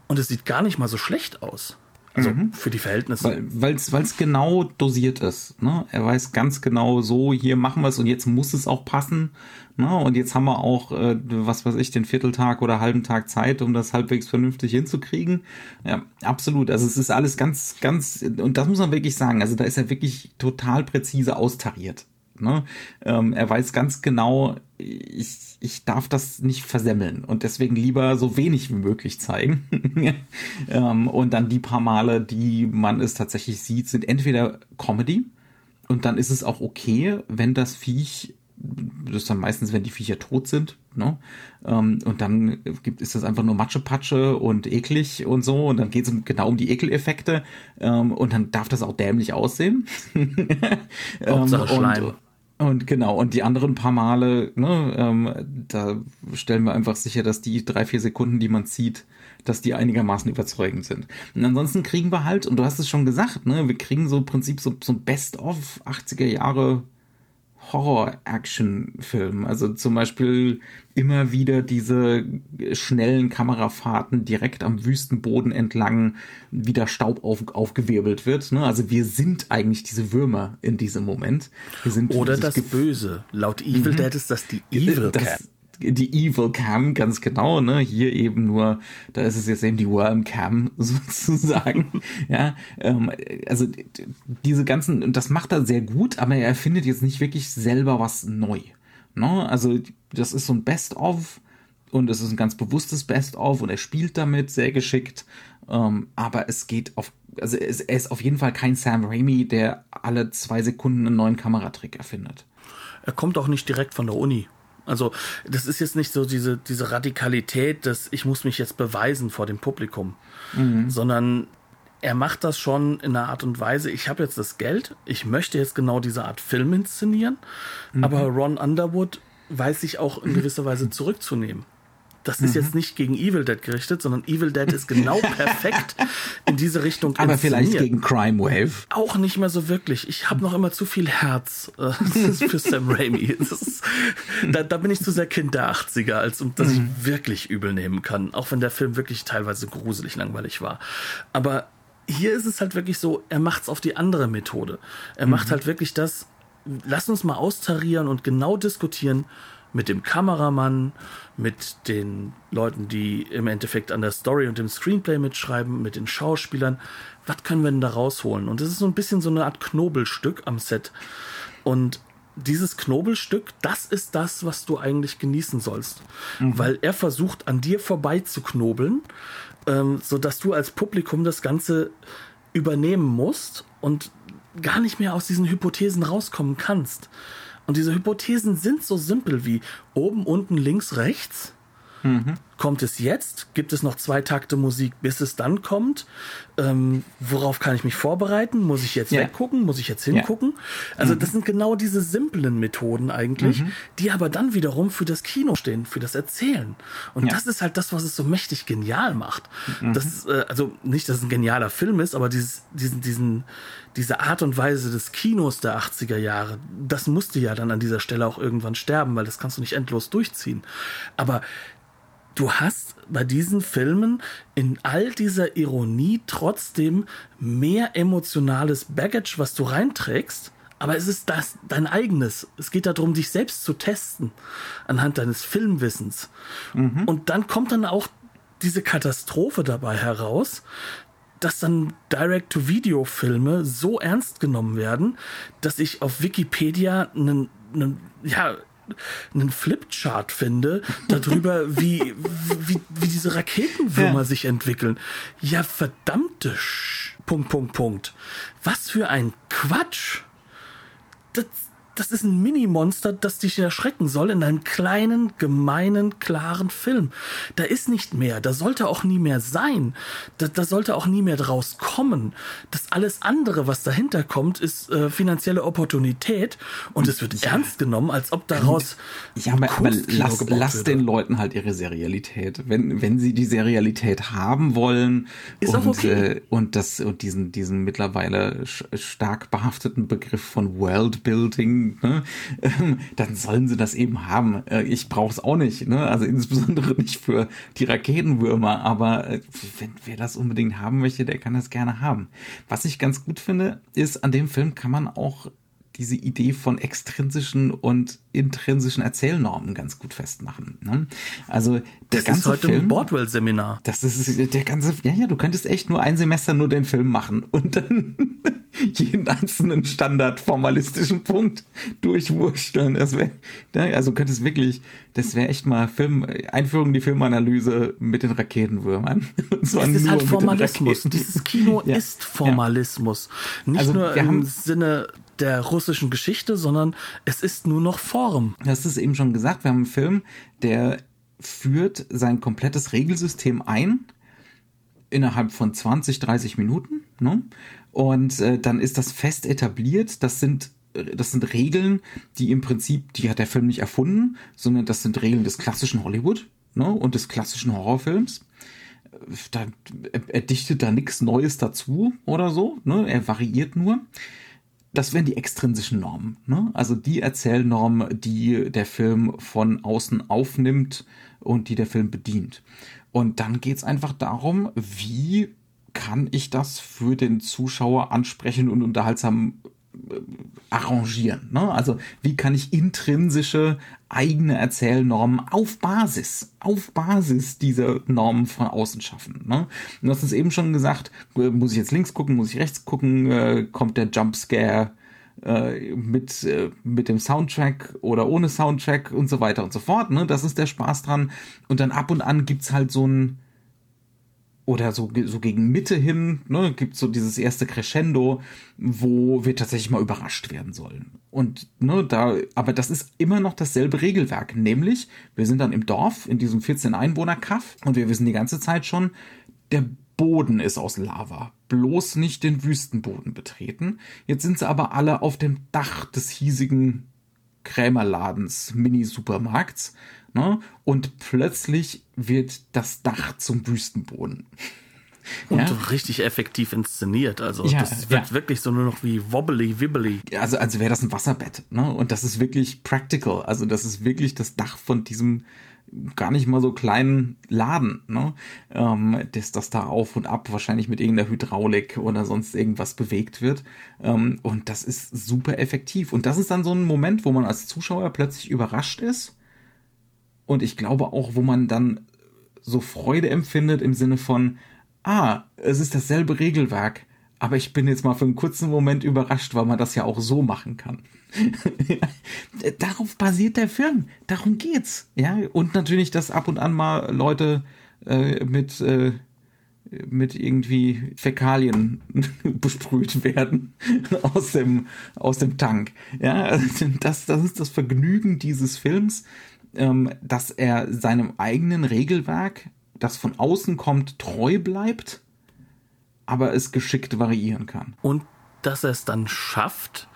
S1: und es sieht gar nicht mal so schlecht aus. Also mhm. für die Verhältnisse.
S2: Weil es genau dosiert ist. Ne? Er weiß ganz genau so, hier machen wir es und jetzt muss es auch passen. Ne? Und jetzt haben wir auch, äh, was weiß ich, den Vierteltag oder halben Tag Zeit, um das halbwegs vernünftig hinzukriegen. Ja, absolut. Also es ist alles ganz, ganz, und das muss man wirklich sagen. Also da ist er wirklich total präzise austariert. Ne? Ähm, er weiß ganz genau, ich, ich darf das nicht versemmeln und deswegen lieber so wenig wie möglich zeigen. [LAUGHS] ähm, und dann die paar Male, die man es tatsächlich sieht, sind entweder Comedy und dann ist es auch okay, wenn das Viech, das ist dann meistens, wenn die Viecher tot sind, ne? Ähm, und dann gibt, ist das einfach nur Matschepatsche und eklig und so und dann geht es genau um die Ekeleffekte ähm, und dann darf das auch dämlich aussehen. [LAUGHS]
S1: Hauptsache ähm, Schleim. Und,
S2: und genau, und die anderen paar Male, ne, ähm, da stellen wir einfach sicher, dass die drei, vier Sekunden, die man zieht, dass die einigermaßen überzeugend sind. Und ansonsten kriegen wir halt, und du hast es schon gesagt, ne, wir kriegen so im Prinzip so, so ein Best-of 80er Jahre Horror-Action-Film. Also zum Beispiel immer wieder diese schnellen Kamerafahrten direkt am Wüstenboden entlang, wie der Staub auf, aufgewirbelt wird. Ne? Also wir sind eigentlich diese Würmer in diesem Moment.
S1: Oder das Böse. Laut Evil mhm. Dead ist das die Evil das,
S2: die Evil Cam, ganz genau, ne? Hier eben nur, da ist es jetzt eben die Worm Cam [LAUGHS] sozusagen. ja, ähm, also diese ganzen, und das macht er sehr gut, aber er findet jetzt nicht wirklich selber was neu. Ne? Also das ist so ein Best-of und es ist ein ganz bewusstes Best-of und er spielt damit sehr geschickt. Ähm, aber es geht auf, also es, er ist auf jeden Fall kein Sam Raimi, der alle zwei Sekunden einen neuen Kameratrick erfindet.
S1: Er kommt auch nicht direkt von der Uni. Also das ist jetzt nicht so diese, diese Radikalität, dass ich muss mich jetzt beweisen vor dem Publikum, mhm. sondern er macht das schon in einer Art und Weise, ich habe jetzt das Geld, ich möchte jetzt genau diese Art Film inszenieren, mhm. aber Ron Underwood weiß sich auch in gewisser Weise zurückzunehmen. Das ist mhm. jetzt nicht gegen Evil Dead gerichtet, sondern Evil Dead ist genau [LAUGHS] perfekt in diese Richtung
S2: Aber vielleicht gegen Crime Wave.
S1: Auch nicht mehr so wirklich. Ich habe noch immer zu viel Herz äh, [LAUGHS] für Sam Raimi. Ist, da, da, bin ich zu sehr Kind der 80er, als um, dass mhm. ich wirklich übel nehmen kann. Auch wenn der Film wirklich teilweise gruselig langweilig war. Aber hier ist es halt wirklich so, er macht es auf die andere Methode. Er mhm. macht halt wirklich das, lass uns mal austarieren und genau diskutieren, mit dem Kameramann, mit den Leuten, die im Endeffekt an der Story und dem Screenplay mitschreiben, mit den Schauspielern. Was können wir denn da rausholen? Und es ist so ein bisschen so eine Art Knobelstück am Set. Und dieses Knobelstück, das ist das, was du eigentlich genießen sollst. Mhm. Weil er versucht, an dir vorbei zu knobeln, ähm, sodass du als Publikum das Ganze übernehmen musst und gar nicht mehr aus diesen Hypothesen rauskommen kannst. Und diese Hypothesen sind so simpel wie oben, unten, links, rechts. Mhm. Kommt es jetzt? Gibt es noch zwei Takte Musik, bis es dann kommt? Ähm, worauf kann ich mich vorbereiten? Muss ich jetzt ja. weggucken? Muss ich jetzt hingucken? Ja. Also, mhm. das sind genau diese simplen Methoden eigentlich, mhm. die aber dann wiederum für das Kino stehen, für das Erzählen. Und ja. das ist halt das, was es so mächtig genial macht. Mhm. Das ist, äh, also nicht, dass es ein genialer Film ist, aber dieses, diesen, diesen, diese Art und Weise des Kinos der 80er Jahre, das musste ja dann an dieser Stelle auch irgendwann sterben, weil das kannst du nicht endlos durchziehen. Aber du hast bei diesen Filmen in all dieser Ironie trotzdem mehr emotionales Baggage, was du reinträgst. Aber es ist das dein eigenes. Es geht darum, dich selbst zu testen anhand deines Filmwissens. Mhm. Und dann kommt dann auch diese Katastrophe dabei heraus, dass dann Direct-to-Video-Filme so ernst genommen werden, dass ich auf Wikipedia einen, einen ja, einen Flipchart finde darüber, [LAUGHS] wie, wie, wie diese Raketenwürmer ja. sich entwickeln. Ja, verdammte Sch Punkt, Punkt, Punkt. Was für ein Quatsch. Das, das ist ein Mini-Monster, das dich erschrecken soll in einem kleinen, gemeinen, klaren Film. Da ist nicht mehr. Da sollte auch nie mehr sein. Da, da sollte auch nie mehr draus kommen. Das alles andere, was dahinter kommt, ist äh, finanzielle Opportunität und es wird ja. ernst genommen, als ob daraus.
S2: Ja, aber, aber lass, lass den Leuten halt ihre Serialität. Wenn, wenn sie die Serialität haben wollen ist und, okay. äh, und das und diesen, diesen mittlerweile stark behafteten Begriff von Worldbuilding ne, ähm, dann sollen sie das eben haben. Äh, ich brauche es auch nicht, ne? also insbesondere [LAUGHS] nicht für die Raketenwürmer, aber äh, wenn, wer das unbedingt haben möchte, der kann das gerne haben. Was ich ganz gut finde, ist, an dem Film kann man auch diese Idee von extrinsischen und intrinsischen Erzählnormen ganz gut festmachen. Ne? Also der das ganze ist heute Film,
S1: ein Bordwell-Seminar.
S2: Das ist der ganze, ja, ja, du könntest echt nur ein Semester nur den Film machen und dann [LAUGHS] jeden einzelnen standardformalistischen Punkt durchwursteln. Das wäre, ne, also könntest wirklich, das wäre echt mal Film, Einführung in die Filmanalyse mit den Raketenwürmern. [LAUGHS]
S1: Es ist halt Formalismus. Dieses Kino ja. ist Formalismus. Nicht also nur im Sinne der russischen Geschichte, sondern es ist nur noch Form.
S2: Das ist eben schon gesagt, wir haben einen Film, der führt sein komplettes Regelsystem ein innerhalb von 20, 30 Minuten. Ne? Und äh, dann ist das fest etabliert. Das sind das sind Regeln, die im Prinzip, die hat der Film nicht erfunden, sondern das sind Regeln des klassischen Hollywood ne, und des klassischen Horrorfilms. Da, er dichtet da nichts Neues dazu oder so, ne? Er variiert nur das wären die extrinsischen Normen. Ne? Also die Erzählnormen, die der Film von außen aufnimmt und die der Film bedient. Und dann geht's einfach darum, wie kann ich das für den Zuschauer ansprechen und unterhaltsam arrangieren. Ne? Also wie kann ich intrinsische eigene Erzählnormen auf Basis, auf Basis dieser Normen von außen schaffen. Ne? Du hast es eben schon gesagt, äh, muss ich jetzt links gucken, muss ich rechts gucken, äh, kommt der Jumpscare äh, mit, äh, mit dem Soundtrack oder ohne Soundtrack und so weiter und so fort. Ne? Das ist der Spaß dran. Und dann ab und an gibt's halt so ein oder so, so gegen Mitte hin, ne, gibt so dieses erste Crescendo, wo wir tatsächlich mal überrascht werden sollen. Und ne, da, aber das ist immer noch dasselbe Regelwerk, nämlich wir sind dann im Dorf in diesem 14 Einwohner Kaff und wir wissen die ganze Zeit schon, der Boden ist aus Lava. bloß nicht den Wüstenboden betreten. Jetzt sind sie aber alle auf dem Dach des hiesigen Krämerladens, Mini-Supermarkts. Ne? Und plötzlich wird das Dach zum Wüstenboden.
S1: Und ja. richtig effektiv inszeniert. Also ja, das wird ja. wirklich so nur noch wie wobbly wibbly.
S2: Also als wäre das ein Wasserbett. Ne? Und das ist wirklich practical. Also das ist wirklich das Dach von diesem gar nicht mal so kleinen Laden, ne? ähm, dass das da auf und ab wahrscheinlich mit irgendeiner Hydraulik oder sonst irgendwas bewegt wird. Ähm, und das ist super effektiv. Und das ist dann so ein Moment, wo man als Zuschauer plötzlich überrascht ist. Und ich glaube auch, wo man dann so Freude empfindet im Sinne von, ah, es ist dasselbe Regelwerk, aber ich bin jetzt mal für einen kurzen Moment überrascht, weil man das ja auch so machen kann. [LAUGHS] Darauf basiert der Film. Darum geht's. Ja, und natürlich, dass ab und an mal Leute äh, mit äh, mit irgendwie Fäkalien [LAUGHS] besprüht werden [LAUGHS] aus dem aus dem Tank. Ja, das das ist das Vergnügen dieses Films, dass er seinem eigenen Regelwerk, das von außen kommt, treu bleibt, aber es geschickt variieren kann.
S1: Und dass er es dann schafft,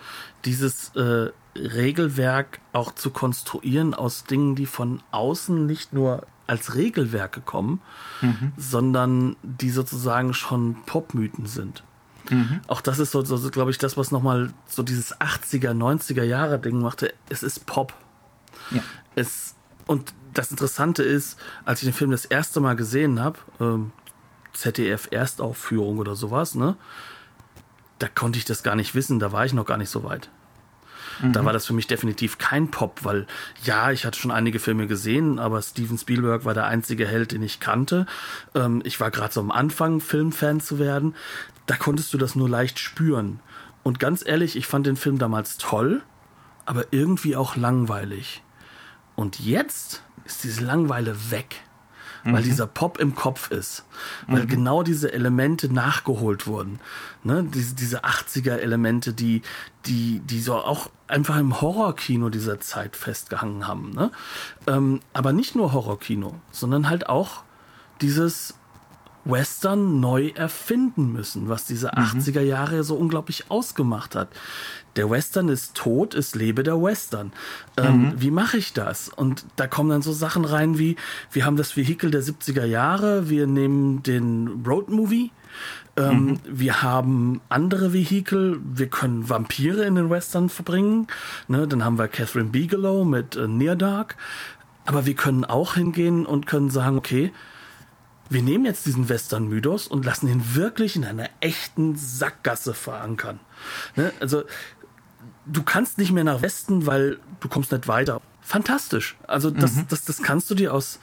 S1: dieses äh, Regelwerk auch zu konstruieren aus Dingen, die von außen nicht nur als Regelwerke kommen, mhm. sondern die sozusagen schon Popmythen sind. Mhm. Auch das ist so, so, so glaube ich, das, was nochmal so dieses 80er, 90er Jahre Ding machte. Es ist Pop. Ja. Es, und das Interessante ist, als ich den Film das erste Mal gesehen habe, ähm, ZDF Erstaufführung oder sowas, ne? Da konnte ich das gar nicht wissen, da war ich noch gar nicht so weit. Mhm. Da war das für mich definitiv kein Pop, weil ja, ich hatte schon einige Filme gesehen, aber Steven Spielberg war der einzige Held, den ich kannte. Ähm, ich war gerade so am Anfang, Filmfan zu werden. Da konntest du das nur leicht spüren. Und ganz ehrlich, ich fand den Film damals toll, aber irgendwie auch langweilig. Und jetzt ist diese Langeweile weg weil mhm. dieser Pop im Kopf ist, weil mhm. genau diese Elemente nachgeholt wurden, ne? diese, diese 80er Elemente, die, die, die so auch einfach im Horrorkino dieser Zeit festgehangen haben, ne? Ähm, aber nicht nur Horrorkino, sondern halt auch dieses Western neu erfinden müssen, was diese mhm. 80er Jahre so unglaublich ausgemacht hat. Der Western ist tot, es lebe der Western. Ähm, mhm. Wie mache ich das? Und da kommen dann so Sachen rein wie, wir haben das Vehikel der 70er Jahre, wir nehmen den Road Movie, ähm, mhm. Wir haben andere Vehikel. Wir können Vampire in den Western verbringen. Ne, dann haben wir Catherine Bigelow mit äh, Near Dark. Aber wir können auch hingehen und können sagen, okay, wir nehmen jetzt diesen Western-Mythos und lassen ihn wirklich in einer echten Sackgasse verankern. Ne? Also, du kannst nicht mehr nach Westen, weil du kommst nicht weiter. Fantastisch. Also, das, mhm. das, das kannst du dir aus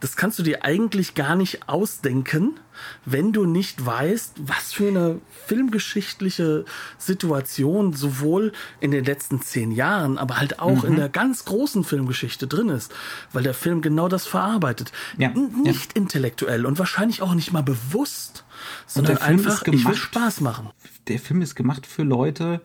S1: das kannst du dir eigentlich gar nicht ausdenken, wenn du nicht weißt, was für eine filmgeschichtliche Situation sowohl in den letzten zehn Jahren, aber halt auch mhm. in der ganz großen Filmgeschichte drin ist, weil der Film genau das verarbeitet. Ja, nicht ja. intellektuell und wahrscheinlich auch nicht mal bewusst, sondern einfach, gemacht, ich will Spaß machen.
S2: Der Film ist gemacht für Leute,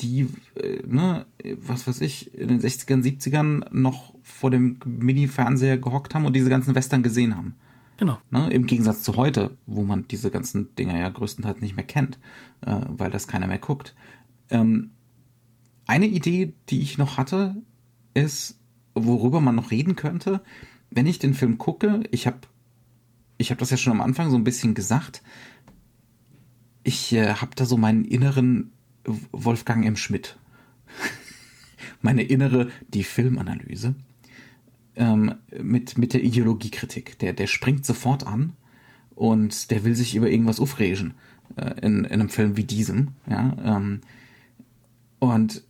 S2: die, äh, ne, was weiß ich, in den 60ern, 70ern noch vor dem Mini-Fernseher gehockt haben und diese ganzen Western gesehen haben. Genau. Ne, Im Gegensatz zu heute, wo man diese ganzen Dinger ja größtenteils nicht mehr kennt, äh, weil das keiner mehr guckt. Ähm, eine Idee, die ich noch hatte, ist, worüber man noch reden könnte, wenn ich den Film gucke, ich habe ich hab das ja schon am Anfang so ein bisschen gesagt, ich äh, habe da so meinen inneren Wolfgang M. Schmidt. Meine innere, die Filmanalyse. Ähm, mit, mit der Ideologiekritik. Der, der springt sofort an und der will sich über irgendwas aufregen äh, in, in einem Film wie diesem. Ja, ähm, und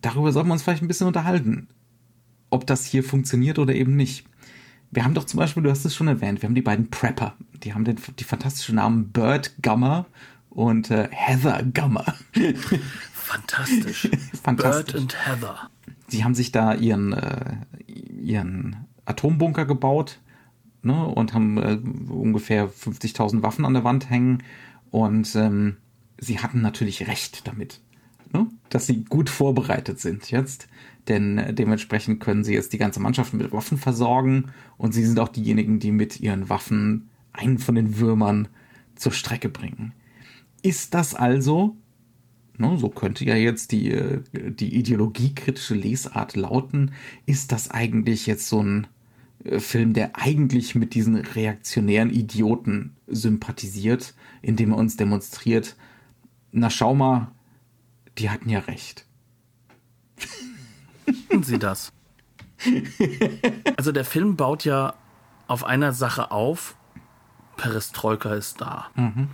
S2: darüber sollten wir uns vielleicht ein bisschen unterhalten, ob das hier funktioniert oder eben nicht. Wir haben doch zum Beispiel, du hast es schon erwähnt, wir haben die beiden Prepper. Die haben den, die fantastischen Namen Bird Gummer und äh, Heather Gummer. [LAUGHS]
S1: Fantastisch.
S2: Fantastisch. Bird und Heather. Sie haben sich da ihren, äh, ihren Atombunker gebaut ne, und haben äh, ungefähr 50.000 Waffen an der Wand hängen. Und ähm, sie hatten natürlich recht damit, ne, dass sie gut vorbereitet sind jetzt. Denn äh, dementsprechend können sie jetzt die ganze Mannschaft mit Waffen versorgen. Und sie sind auch diejenigen, die mit ihren Waffen einen von den Würmern zur Strecke bringen. Ist das also, ne, so könnte ja jetzt die, äh, die ideologiekritische Lesart lauten, ist das eigentlich jetzt so ein äh, Film, der eigentlich mit diesen reaktionären Idioten sympathisiert, indem er uns demonstriert, na schau mal, die hatten ja recht.
S1: Finden Sie das? Also der Film baut ja auf einer Sache auf, Perestroika ist da. Mhm.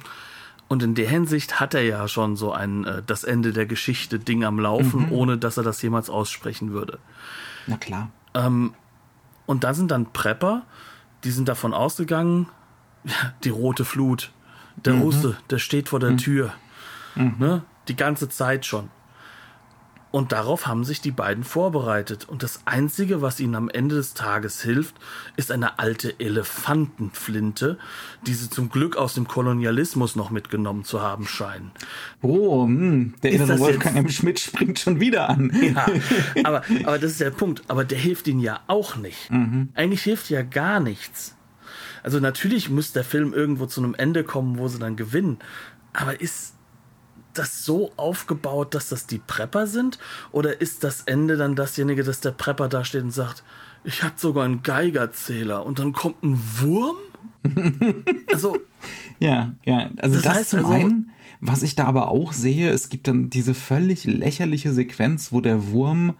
S1: Und in der Hinsicht hat er ja schon so ein äh, das Ende der Geschichte Ding am Laufen, mhm. ohne dass er das jemals aussprechen würde.
S2: Na klar.
S1: Ähm, und da sind dann Prepper, die sind davon ausgegangen, [LAUGHS] die rote Flut, der mhm. Russe, der steht vor der mhm. Tür. Mhm. Ne? Die ganze Zeit schon. Und darauf haben sich die beiden vorbereitet. Und das Einzige, was ihnen am Ende des Tages hilft, ist eine alte Elefantenflinte, die sie zum Glück aus dem Kolonialismus noch mitgenommen zu haben scheinen.
S2: Oh, mh, hm, der innere Wolfgang M. Schmidt springt schon wieder an.
S1: Ja, [LAUGHS] aber, aber das ist der Punkt. Aber der hilft ihnen ja auch nicht. Mhm. Eigentlich hilft ja gar nichts. Also natürlich muss der Film irgendwo zu einem Ende kommen, wo sie dann gewinnen. Aber ist das so aufgebaut, dass das die Prepper sind? Oder ist das Ende dann dasjenige, dass der Prepper da steht und sagt, ich hatte sogar einen Geigerzähler und dann kommt ein Wurm? [LAUGHS]
S2: also. Ja, ja. Also das, das heißt zum also, einen, was ich da aber auch sehe, es gibt dann diese völlig lächerliche Sequenz, wo der Wurm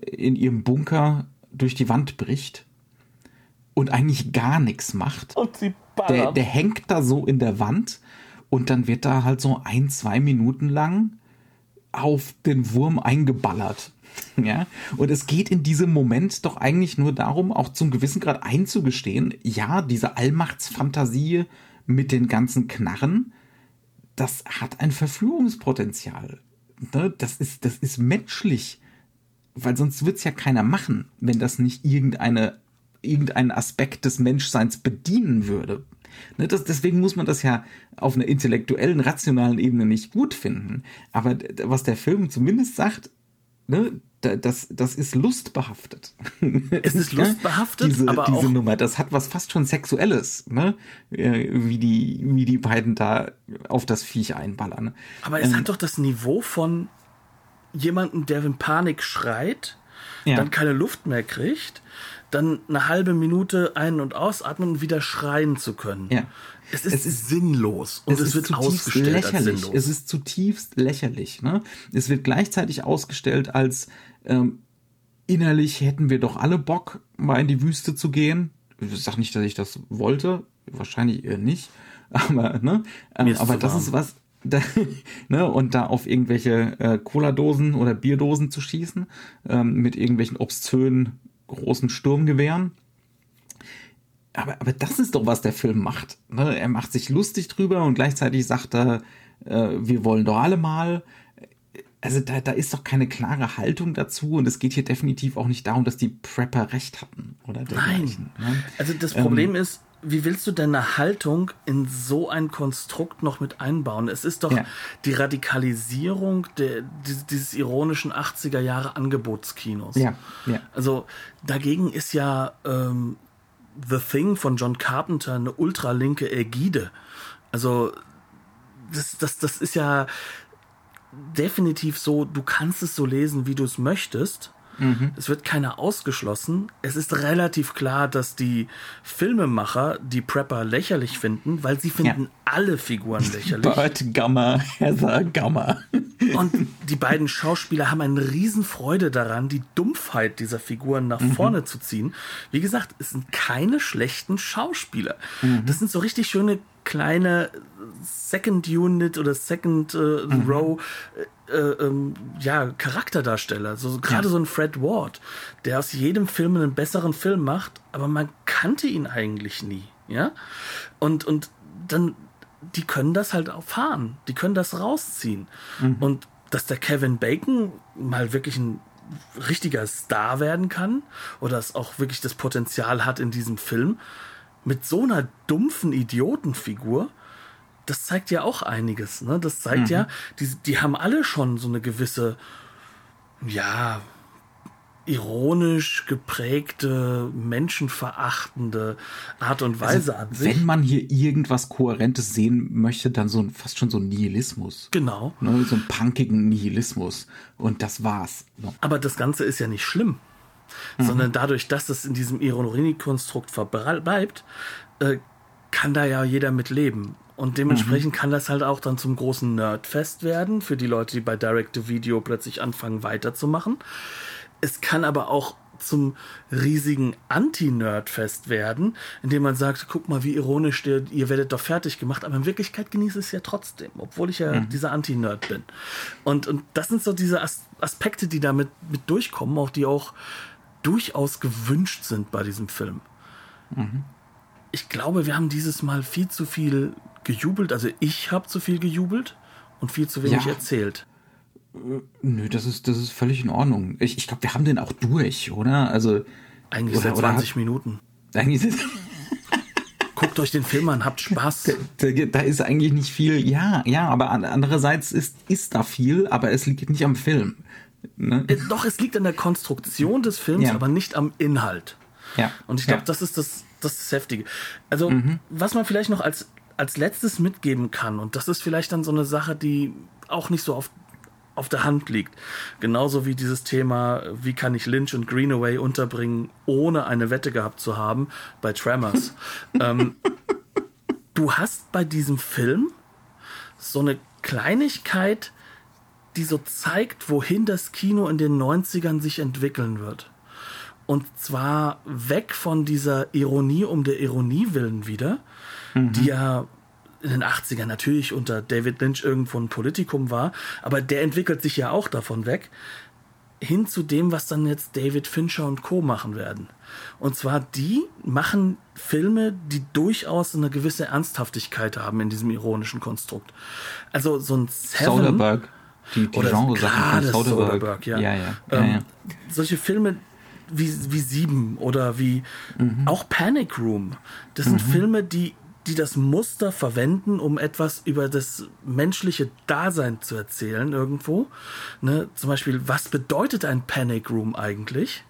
S2: in ihrem Bunker durch die Wand bricht und eigentlich gar nichts macht. Und sie der, der hängt da so in der Wand und dann wird da halt so ein, zwei Minuten lang auf den Wurm eingeballert. [LAUGHS] Ja, und es geht in diesem Moment doch eigentlich nur darum, auch zum gewissen Grad einzugestehen, ja, diese Allmachtsfantasie mit den ganzen Knarren, das hat ein Verführungspotenzial. Ne? Das ist, das ist menschlich. Weil sonst wird es ja keiner machen, wenn das nicht irgendeine, irgendeinen Aspekt des Menschseins bedienen würde. Ne, das, deswegen muss man das ja auf einer intellektuellen, rationalen Ebene nicht gut finden. Aber was der Film zumindest sagt, ne, das, das ist lustbehaftet.
S1: Es ist [LAUGHS] lustbehaftet,
S2: diese,
S1: aber
S2: diese
S1: auch
S2: Nummer, das hat was fast schon Sexuelles, ne? Wie die, wie die beiden da auf das Viech einballern.
S1: Aber es ähm, hat doch das Niveau von jemandem, der in Panik schreit, ja. dann keine Luft mehr kriegt, dann eine halbe Minute ein- und ausatmen und wieder schreien zu können.
S2: Ja.
S1: Es ist, es ist sinnlos und es, es wird ausgestellt
S2: lächerlich. als sinnlos. Es ist zutiefst lächerlich. Ne? Es wird gleichzeitig ausgestellt als ähm, innerlich hätten wir doch alle Bock, mal in die Wüste zu gehen. Ich sag nicht, dass ich das wollte, wahrscheinlich eher nicht, [LAUGHS] aber ne, ähm, aber das warm. ist was, [LAUGHS] da, ne, und da auf irgendwelche äh, Cola-Dosen oder Bierdosen zu schießen, ähm, mit irgendwelchen obszönen großen Sturmgewehren. Aber, aber das ist doch, was der Film macht. Ne? Er macht sich lustig drüber und gleichzeitig sagt er, äh, wir wollen doch alle mal. Also da, da ist doch keine klare Haltung dazu und es geht hier definitiv auch nicht darum, dass die Prepper recht hatten oder
S1: dergleichen. Nein. Ne? Also das Problem ähm, ist, wie willst du deine Haltung in so ein Konstrukt noch mit einbauen? Es ist doch ja. die Radikalisierung der, dieses ironischen 80er Jahre Angebotskinos.
S2: Ja, ja.
S1: Also dagegen ist ja ähm, The Thing von John Carpenter eine ultralinke Ägide. Also das, das, das ist ja definitiv so, du kannst es so lesen, wie du es möchtest. Mhm. Es wird keiner ausgeschlossen. Es ist relativ klar, dass die Filmemacher die Prepper lächerlich finden, weil sie finden ja. alle Figuren [LAUGHS] lächerlich.
S2: Bert Gamma, Heather Gamma. [LAUGHS]
S1: Und die beiden Schauspieler haben eine Riesenfreude daran, die Dumpfheit dieser Figuren nach mhm. vorne zu ziehen. Wie gesagt, es sind keine schlechten Schauspieler. Mhm. Das sind so richtig schöne kleine Second Unit oder Second äh, mhm. Row äh, ähm, ja, Charakterdarsteller. So, gerade ja. so ein Fred Ward, der aus jedem Film einen besseren Film macht, aber man kannte ihn eigentlich nie. Ja? Und, und dann, die können das halt auch fahren. Die können das rausziehen. Mhm. Und dass der Kevin Bacon mal wirklich ein richtiger Star werden kann oder es auch wirklich das Potenzial hat in diesem Film, mit so einer dumpfen Idiotenfigur, das zeigt ja auch einiges. Ne? Das zeigt mhm. ja, die, die haben alle schon so eine gewisse, ja, ironisch geprägte, menschenverachtende Art und Weise
S2: also,
S1: an sich.
S2: Wenn man hier irgendwas Kohärentes sehen möchte, dann so ein, fast schon so ein Nihilismus.
S1: Genau.
S2: Ne, so einen punkigen Nihilismus. Und das war's.
S1: Aber das Ganze ist ja nicht schlimm. Mhm. Sondern dadurch, dass es in diesem Ironiekonstrukt verbleibt, äh, kann da ja jeder mit leben. Und dementsprechend mhm. kann das halt auch dann zum großen Nerdfest werden für die Leute, die bei Direct-to-Video plötzlich anfangen weiterzumachen. Es kann aber auch zum riesigen Anti-Nerd-Fest werden, indem man sagt, guck mal, wie ironisch, der, ihr werdet doch fertig gemacht, aber in Wirklichkeit genieße ich es ja trotzdem, obwohl ich ja mhm. dieser Anti-Nerd bin. Und, und das sind so diese As Aspekte, die damit mit durchkommen, auch die auch durchaus gewünscht sind bei diesem Film. Mhm. Ich glaube, wir haben dieses Mal viel zu viel gejubelt, also ich habe zu viel gejubelt und viel zu wenig ja. erzählt.
S2: Nö, das ist, das ist völlig in Ordnung. Ich, ich glaube, wir haben den auch durch, oder? Also.
S1: Eigentlich oder, seit 20 oder, Minuten. Eigentlich sind. [LAUGHS] Guckt euch den Film an, habt Spaß.
S2: Da, da, da, ist eigentlich nicht viel, ja, ja, aber andererseits ist, ist da viel, aber es liegt nicht am Film.
S1: Ne? Äh, doch, es liegt an der Konstruktion des Films, ja. aber nicht am Inhalt. Ja. Und ich glaube, ja. das ist das, das, ist das Heftige. Also, mhm. was man vielleicht noch als, als letztes mitgeben kann, und das ist vielleicht dann so eine Sache, die auch nicht so oft auf der Hand liegt. Genauso wie dieses Thema, wie kann ich Lynch und Greenaway unterbringen, ohne eine Wette gehabt zu haben bei Tremors. [LAUGHS] ähm, du hast bei diesem Film so eine Kleinigkeit, die so zeigt, wohin das Kino in den 90ern sich entwickeln wird. Und zwar weg von dieser Ironie um der Ironie willen wieder, mhm. die ja in den 80ern natürlich unter David Lynch irgendwo ein Politikum war, aber der entwickelt sich ja auch davon weg, hin zu dem, was dann jetzt David Fincher und Co. machen werden. Und zwar die machen Filme, die durchaus eine gewisse Ernsthaftigkeit haben in diesem ironischen Konstrukt. Also so ein Seven... Soderbergh. Die, die Genre-Sachen von Soderbergh. Soderbergh ja. Ja, ja. Ähm, ja, Solche Filme, wie, wie Sieben oder wie mhm. auch Panic Room. Das sind mhm. Filme, die die das Muster verwenden, um etwas über das menschliche Dasein zu erzählen irgendwo. Ne? Zum Beispiel, was bedeutet ein Panic Room eigentlich?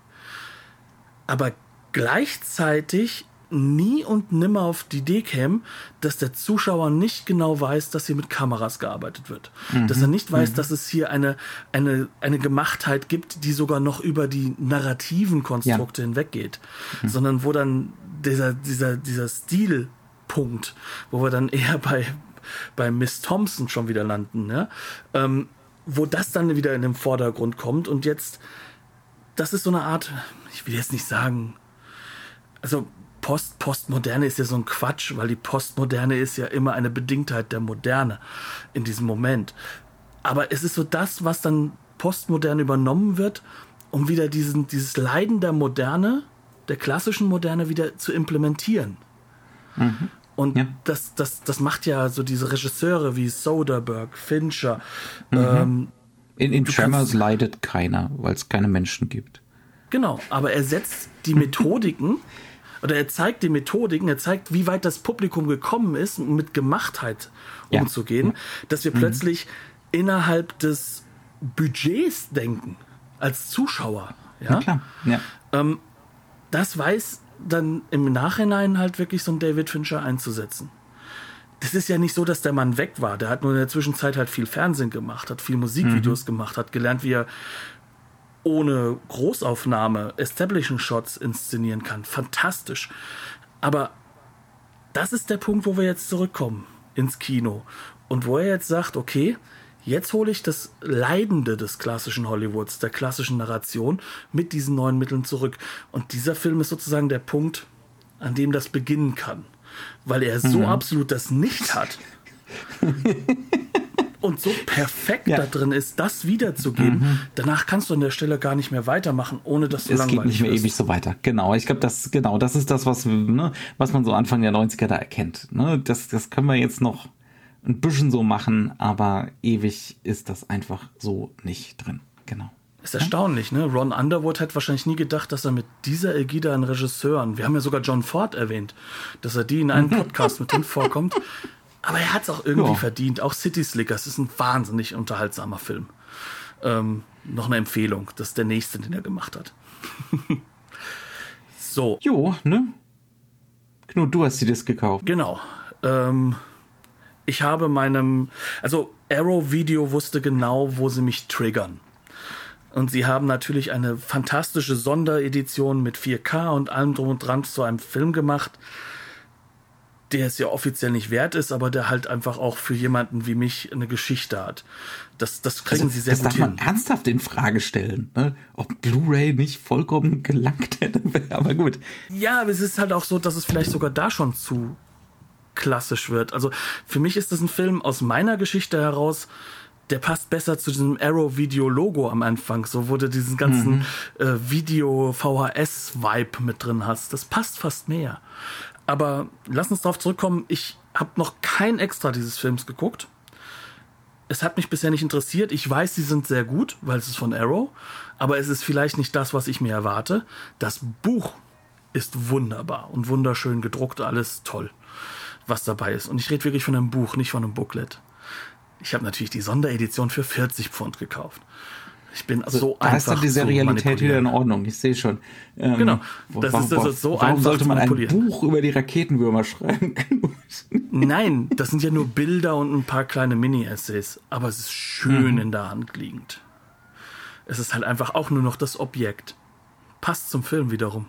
S1: Aber gleichzeitig nie und nimmer auf die Idee käme, dass der Zuschauer nicht genau weiß, dass hier mit Kameras gearbeitet wird. Mhm. Dass er nicht weiß, mhm. dass es hier eine, eine, eine Gemachtheit gibt, die sogar noch über die narrativen Konstrukte ja. hinweggeht. Mhm. Sondern wo dann dieser, dieser, dieser Stil Punkt, wo wir dann eher bei, bei Miss Thompson schon wieder landen, ja? ähm, wo das dann wieder in den Vordergrund kommt und jetzt, das ist so eine Art, ich will jetzt nicht sagen, also Post, Postmoderne ist ja so ein Quatsch, weil die Postmoderne ist ja immer eine Bedingtheit der Moderne in diesem Moment. Aber es ist so das, was dann postmodern übernommen wird, um wieder diesen, dieses Leiden der Moderne, der klassischen Moderne wieder zu implementieren. Mhm. Und ja. das, das, das macht ja so diese Regisseure wie Soderbergh, Fincher. Mhm. Ähm,
S2: in in Tremors leidet keiner, weil es keine Menschen gibt.
S1: Genau, aber er setzt die Methodiken [LAUGHS] oder er zeigt die Methodiken, er zeigt, wie weit das Publikum gekommen ist, um mit Gemachtheit ja. umzugehen, dass wir mhm. plötzlich innerhalb des Budgets denken, als Zuschauer. Ja, klar. Ja. Ähm, das weiß dann im Nachhinein halt wirklich so einen David Fincher einzusetzen. Das ist ja nicht so, dass der Mann weg war. Der hat nur in der Zwischenzeit halt viel Fernsehen gemacht, hat viel Musikvideos mhm. gemacht, hat gelernt, wie er ohne Großaufnahme Establishing Shots inszenieren kann. Fantastisch. Aber das ist der Punkt, wo wir jetzt zurückkommen ins Kino. Und wo er jetzt sagt, okay, Jetzt hole ich das Leidende des klassischen Hollywoods, der klassischen Narration, mit diesen neuen Mitteln zurück. Und dieser Film ist sozusagen der Punkt, an dem das beginnen kann. Weil er so mhm. absolut das nicht hat. [LAUGHS] und so perfekt ja. da drin ist, das wiederzugeben, mhm. danach kannst du an der Stelle gar nicht mehr weitermachen, ohne dass du
S2: es langweilig Es geht nicht mehr wirst. ewig so weiter. Genau, ich glaube, das genau, das ist das, was ne, was man so Anfang der 90er da erkennt. Ne? Das, das können wir jetzt noch ein bisschen so machen, aber ewig ist das einfach so nicht drin. Genau.
S1: Ist erstaunlich, ne? Ron Underwood hat wahrscheinlich nie gedacht, dass er mit dieser Ägide an Regisseuren, wir haben ja sogar John Ford erwähnt, dass er die in einem [LAUGHS] Podcast mit drin vorkommt. Aber er hat es auch irgendwie ja. verdient. Auch City Slickers ist ein wahnsinnig unterhaltsamer Film. Ähm, noch eine Empfehlung. Das ist der nächste, den er gemacht hat. [LAUGHS] so.
S2: Jo, ne? Knut, du hast die Disc gekauft.
S1: Genau. Ähm, ich habe meinem, also Arrow Video wusste genau, wo sie mich triggern. Und sie haben natürlich eine fantastische Sonderedition mit 4K und allem drum und dran zu einem Film gemacht, der es ja offiziell nicht wert ist, aber der halt einfach auch für jemanden wie mich eine Geschichte hat. Das, das kriegen also, sie sehr
S2: das
S1: gut
S2: darf man ernsthaft in Frage stellen, ne? ob Blu-ray nicht vollkommen gelangt hätte. [LAUGHS] aber gut.
S1: Ja, aber es ist halt auch so, dass es vielleicht sogar da schon zu klassisch wird. Also für mich ist das ein Film aus meiner Geschichte heraus, der passt besser zu diesem Arrow-Video-Logo am Anfang, so wo du diesen ganzen mhm. äh, Video-VHS-Vibe mit drin hast. Das passt fast mehr. Aber lass uns darauf zurückkommen. Ich habe noch kein Extra dieses Films geguckt. Es hat mich bisher nicht interessiert. Ich weiß, sie sind sehr gut, weil es ist von Arrow. Aber es ist vielleicht nicht das, was ich mir erwarte. Das Buch ist wunderbar und wunderschön gedruckt, alles toll, was dabei ist. Und ich rede wirklich von einem Buch, nicht von einem Booklet. Ich habe natürlich die Sonderedition für 40 Pfund gekauft. Ich bin also, so
S2: da einfach. Da ist dann die Serialität wieder in Ordnung. Ich sehe schon.
S1: Ähm, genau. Das warum, ist, ist so
S2: warum einfach sollte man ein Buch über die Raketenwürmer [LAUGHS] schreiben?
S1: Nein, das sind ja nur Bilder und ein paar kleine Mini-Essays. Aber es ist schön mhm. in der Hand liegend. Es ist halt einfach auch nur noch das Objekt. Passt zum Film wiederum.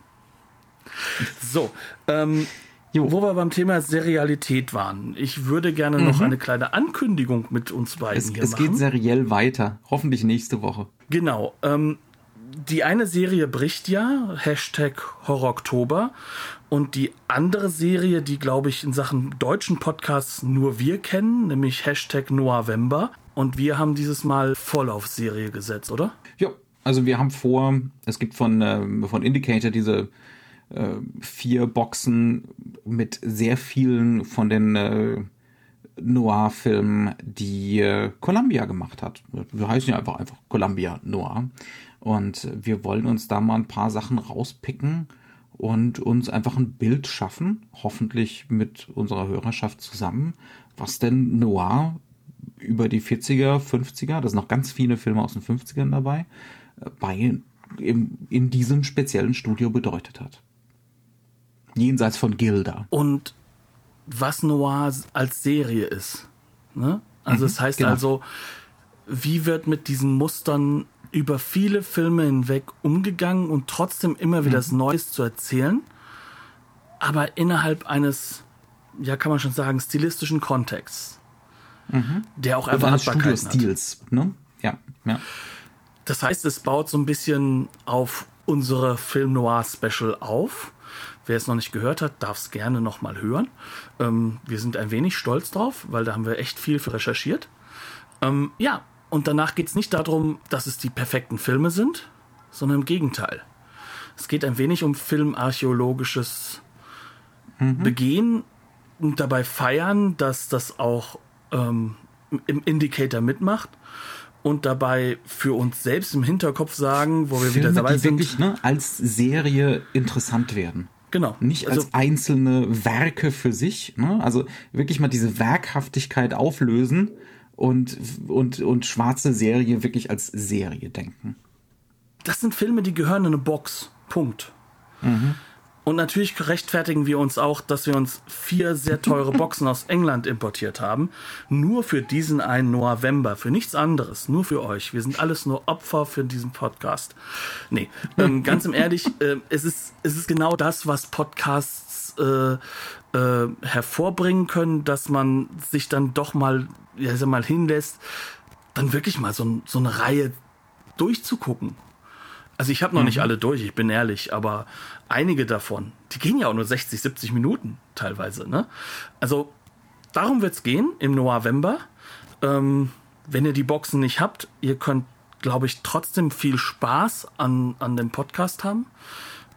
S1: So, ähm, Jo. Wo wir beim Thema Serialität waren. Ich würde gerne mhm. noch eine kleine Ankündigung mit uns beiden
S2: es,
S1: hier
S2: es
S1: machen.
S2: Es geht seriell weiter. Hoffentlich nächste Woche.
S1: Genau. Ähm, die eine Serie bricht ja, Hashtag Horror-Oktober. Und die andere Serie, die, glaube ich, in Sachen deutschen Podcasts nur wir kennen, nämlich Hashtag November. Und wir haben dieses Mal voll auf Serie gesetzt, oder?
S2: Ja, also wir haben vor, es gibt von, äh, von Indicator diese äh, vier Boxen mit sehr vielen von den äh, Noir-Filmen, die äh, Columbia gemacht hat. Wir heißen ja einfach einfach Columbia Noir. Und wir wollen uns da mal ein paar Sachen rauspicken und uns einfach ein Bild schaffen, hoffentlich mit unserer Hörerschaft zusammen, was denn Noir über die 40er, 50er, da sind noch ganz viele Filme aus den 50ern dabei, bei, im, in diesem speziellen Studio bedeutet hat jenseits von Gilda.
S1: Und was Noir als Serie ist. Ne? Also mhm, es heißt genau. also, wie wird mit diesen Mustern über viele Filme hinweg umgegangen und trotzdem immer wieder mhm. Neues zu erzählen, aber innerhalb eines, ja kann man schon sagen, stilistischen Kontexts, mhm. der auch Erwartbarkeiten
S2: Stils, ne? Ja, ja.
S1: Das heißt, es baut so ein bisschen auf unsere Film Noir Special auf Wer es noch nicht gehört hat, darf es gerne noch mal hören. Ähm, wir sind ein wenig stolz drauf, weil da haben wir echt viel für recherchiert. Ähm, ja, und danach geht es nicht darum, dass es die perfekten Filme sind, sondern im Gegenteil. Es geht ein wenig um filmarchäologisches mhm. Begehen und dabei feiern, dass das auch ähm, im Indicator mitmacht und dabei für uns selbst im Hinterkopf sagen, wo wir
S2: Filme,
S1: wieder dabei
S2: die
S1: sind.
S2: wirklich ne, als Serie interessant werden.
S1: Genau.
S2: Nicht als also, einzelne Werke für sich. Ne? Also wirklich mal diese Werkhaftigkeit auflösen und, und, und schwarze Serie wirklich als Serie denken.
S1: Das sind Filme, die gehören in eine Box. Punkt. Mhm. Und natürlich rechtfertigen wir uns auch, dass wir uns vier sehr teure [LAUGHS] Boxen aus England importiert haben. Nur für diesen einen November, für nichts anderes, nur für euch. Wir sind alles nur Opfer für diesen Podcast. Nee, ähm, [LAUGHS] ganz im Ehrlich, äh, es, ist, es ist genau das, was Podcasts äh, äh, hervorbringen können, dass man sich dann doch mal, ja, sag mal hinlässt, dann wirklich mal so, so eine Reihe durchzugucken. Also ich habe noch mhm. nicht alle durch, ich bin ehrlich, aber einige davon, die gehen ja auch nur 60, 70 Minuten teilweise. Ne? Also darum wird es gehen im November. Ähm, wenn ihr die Boxen nicht habt, ihr könnt, glaube ich, trotzdem viel Spaß an, an dem Podcast haben.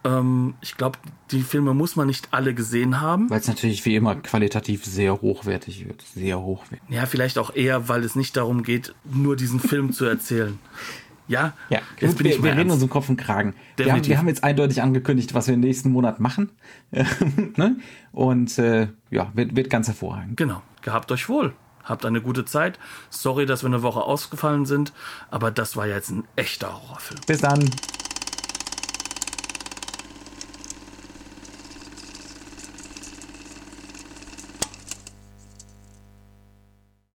S1: Ähm, ich glaube, die Filme muss man nicht alle gesehen haben.
S2: Weil es natürlich wie immer qualitativ sehr hochwertig wird. Sehr hochwertig.
S1: Ja, vielleicht auch eher, weil es nicht darum geht, nur diesen Film zu erzählen. Ja,
S2: ja. Jetzt bin wir, ich wir reden uns um Kopf und Kragen. Wir haben, wir haben, jetzt eindeutig angekündigt, was wir im nächsten Monat machen. [LAUGHS] ne? Und äh, ja, wird, wird ganz hervorragend.
S1: Genau. Gehabt euch wohl. Habt eine gute Zeit. Sorry, dass wir eine Woche ausgefallen sind, aber das war jetzt ein echter Horrorfilm.
S2: Bis dann.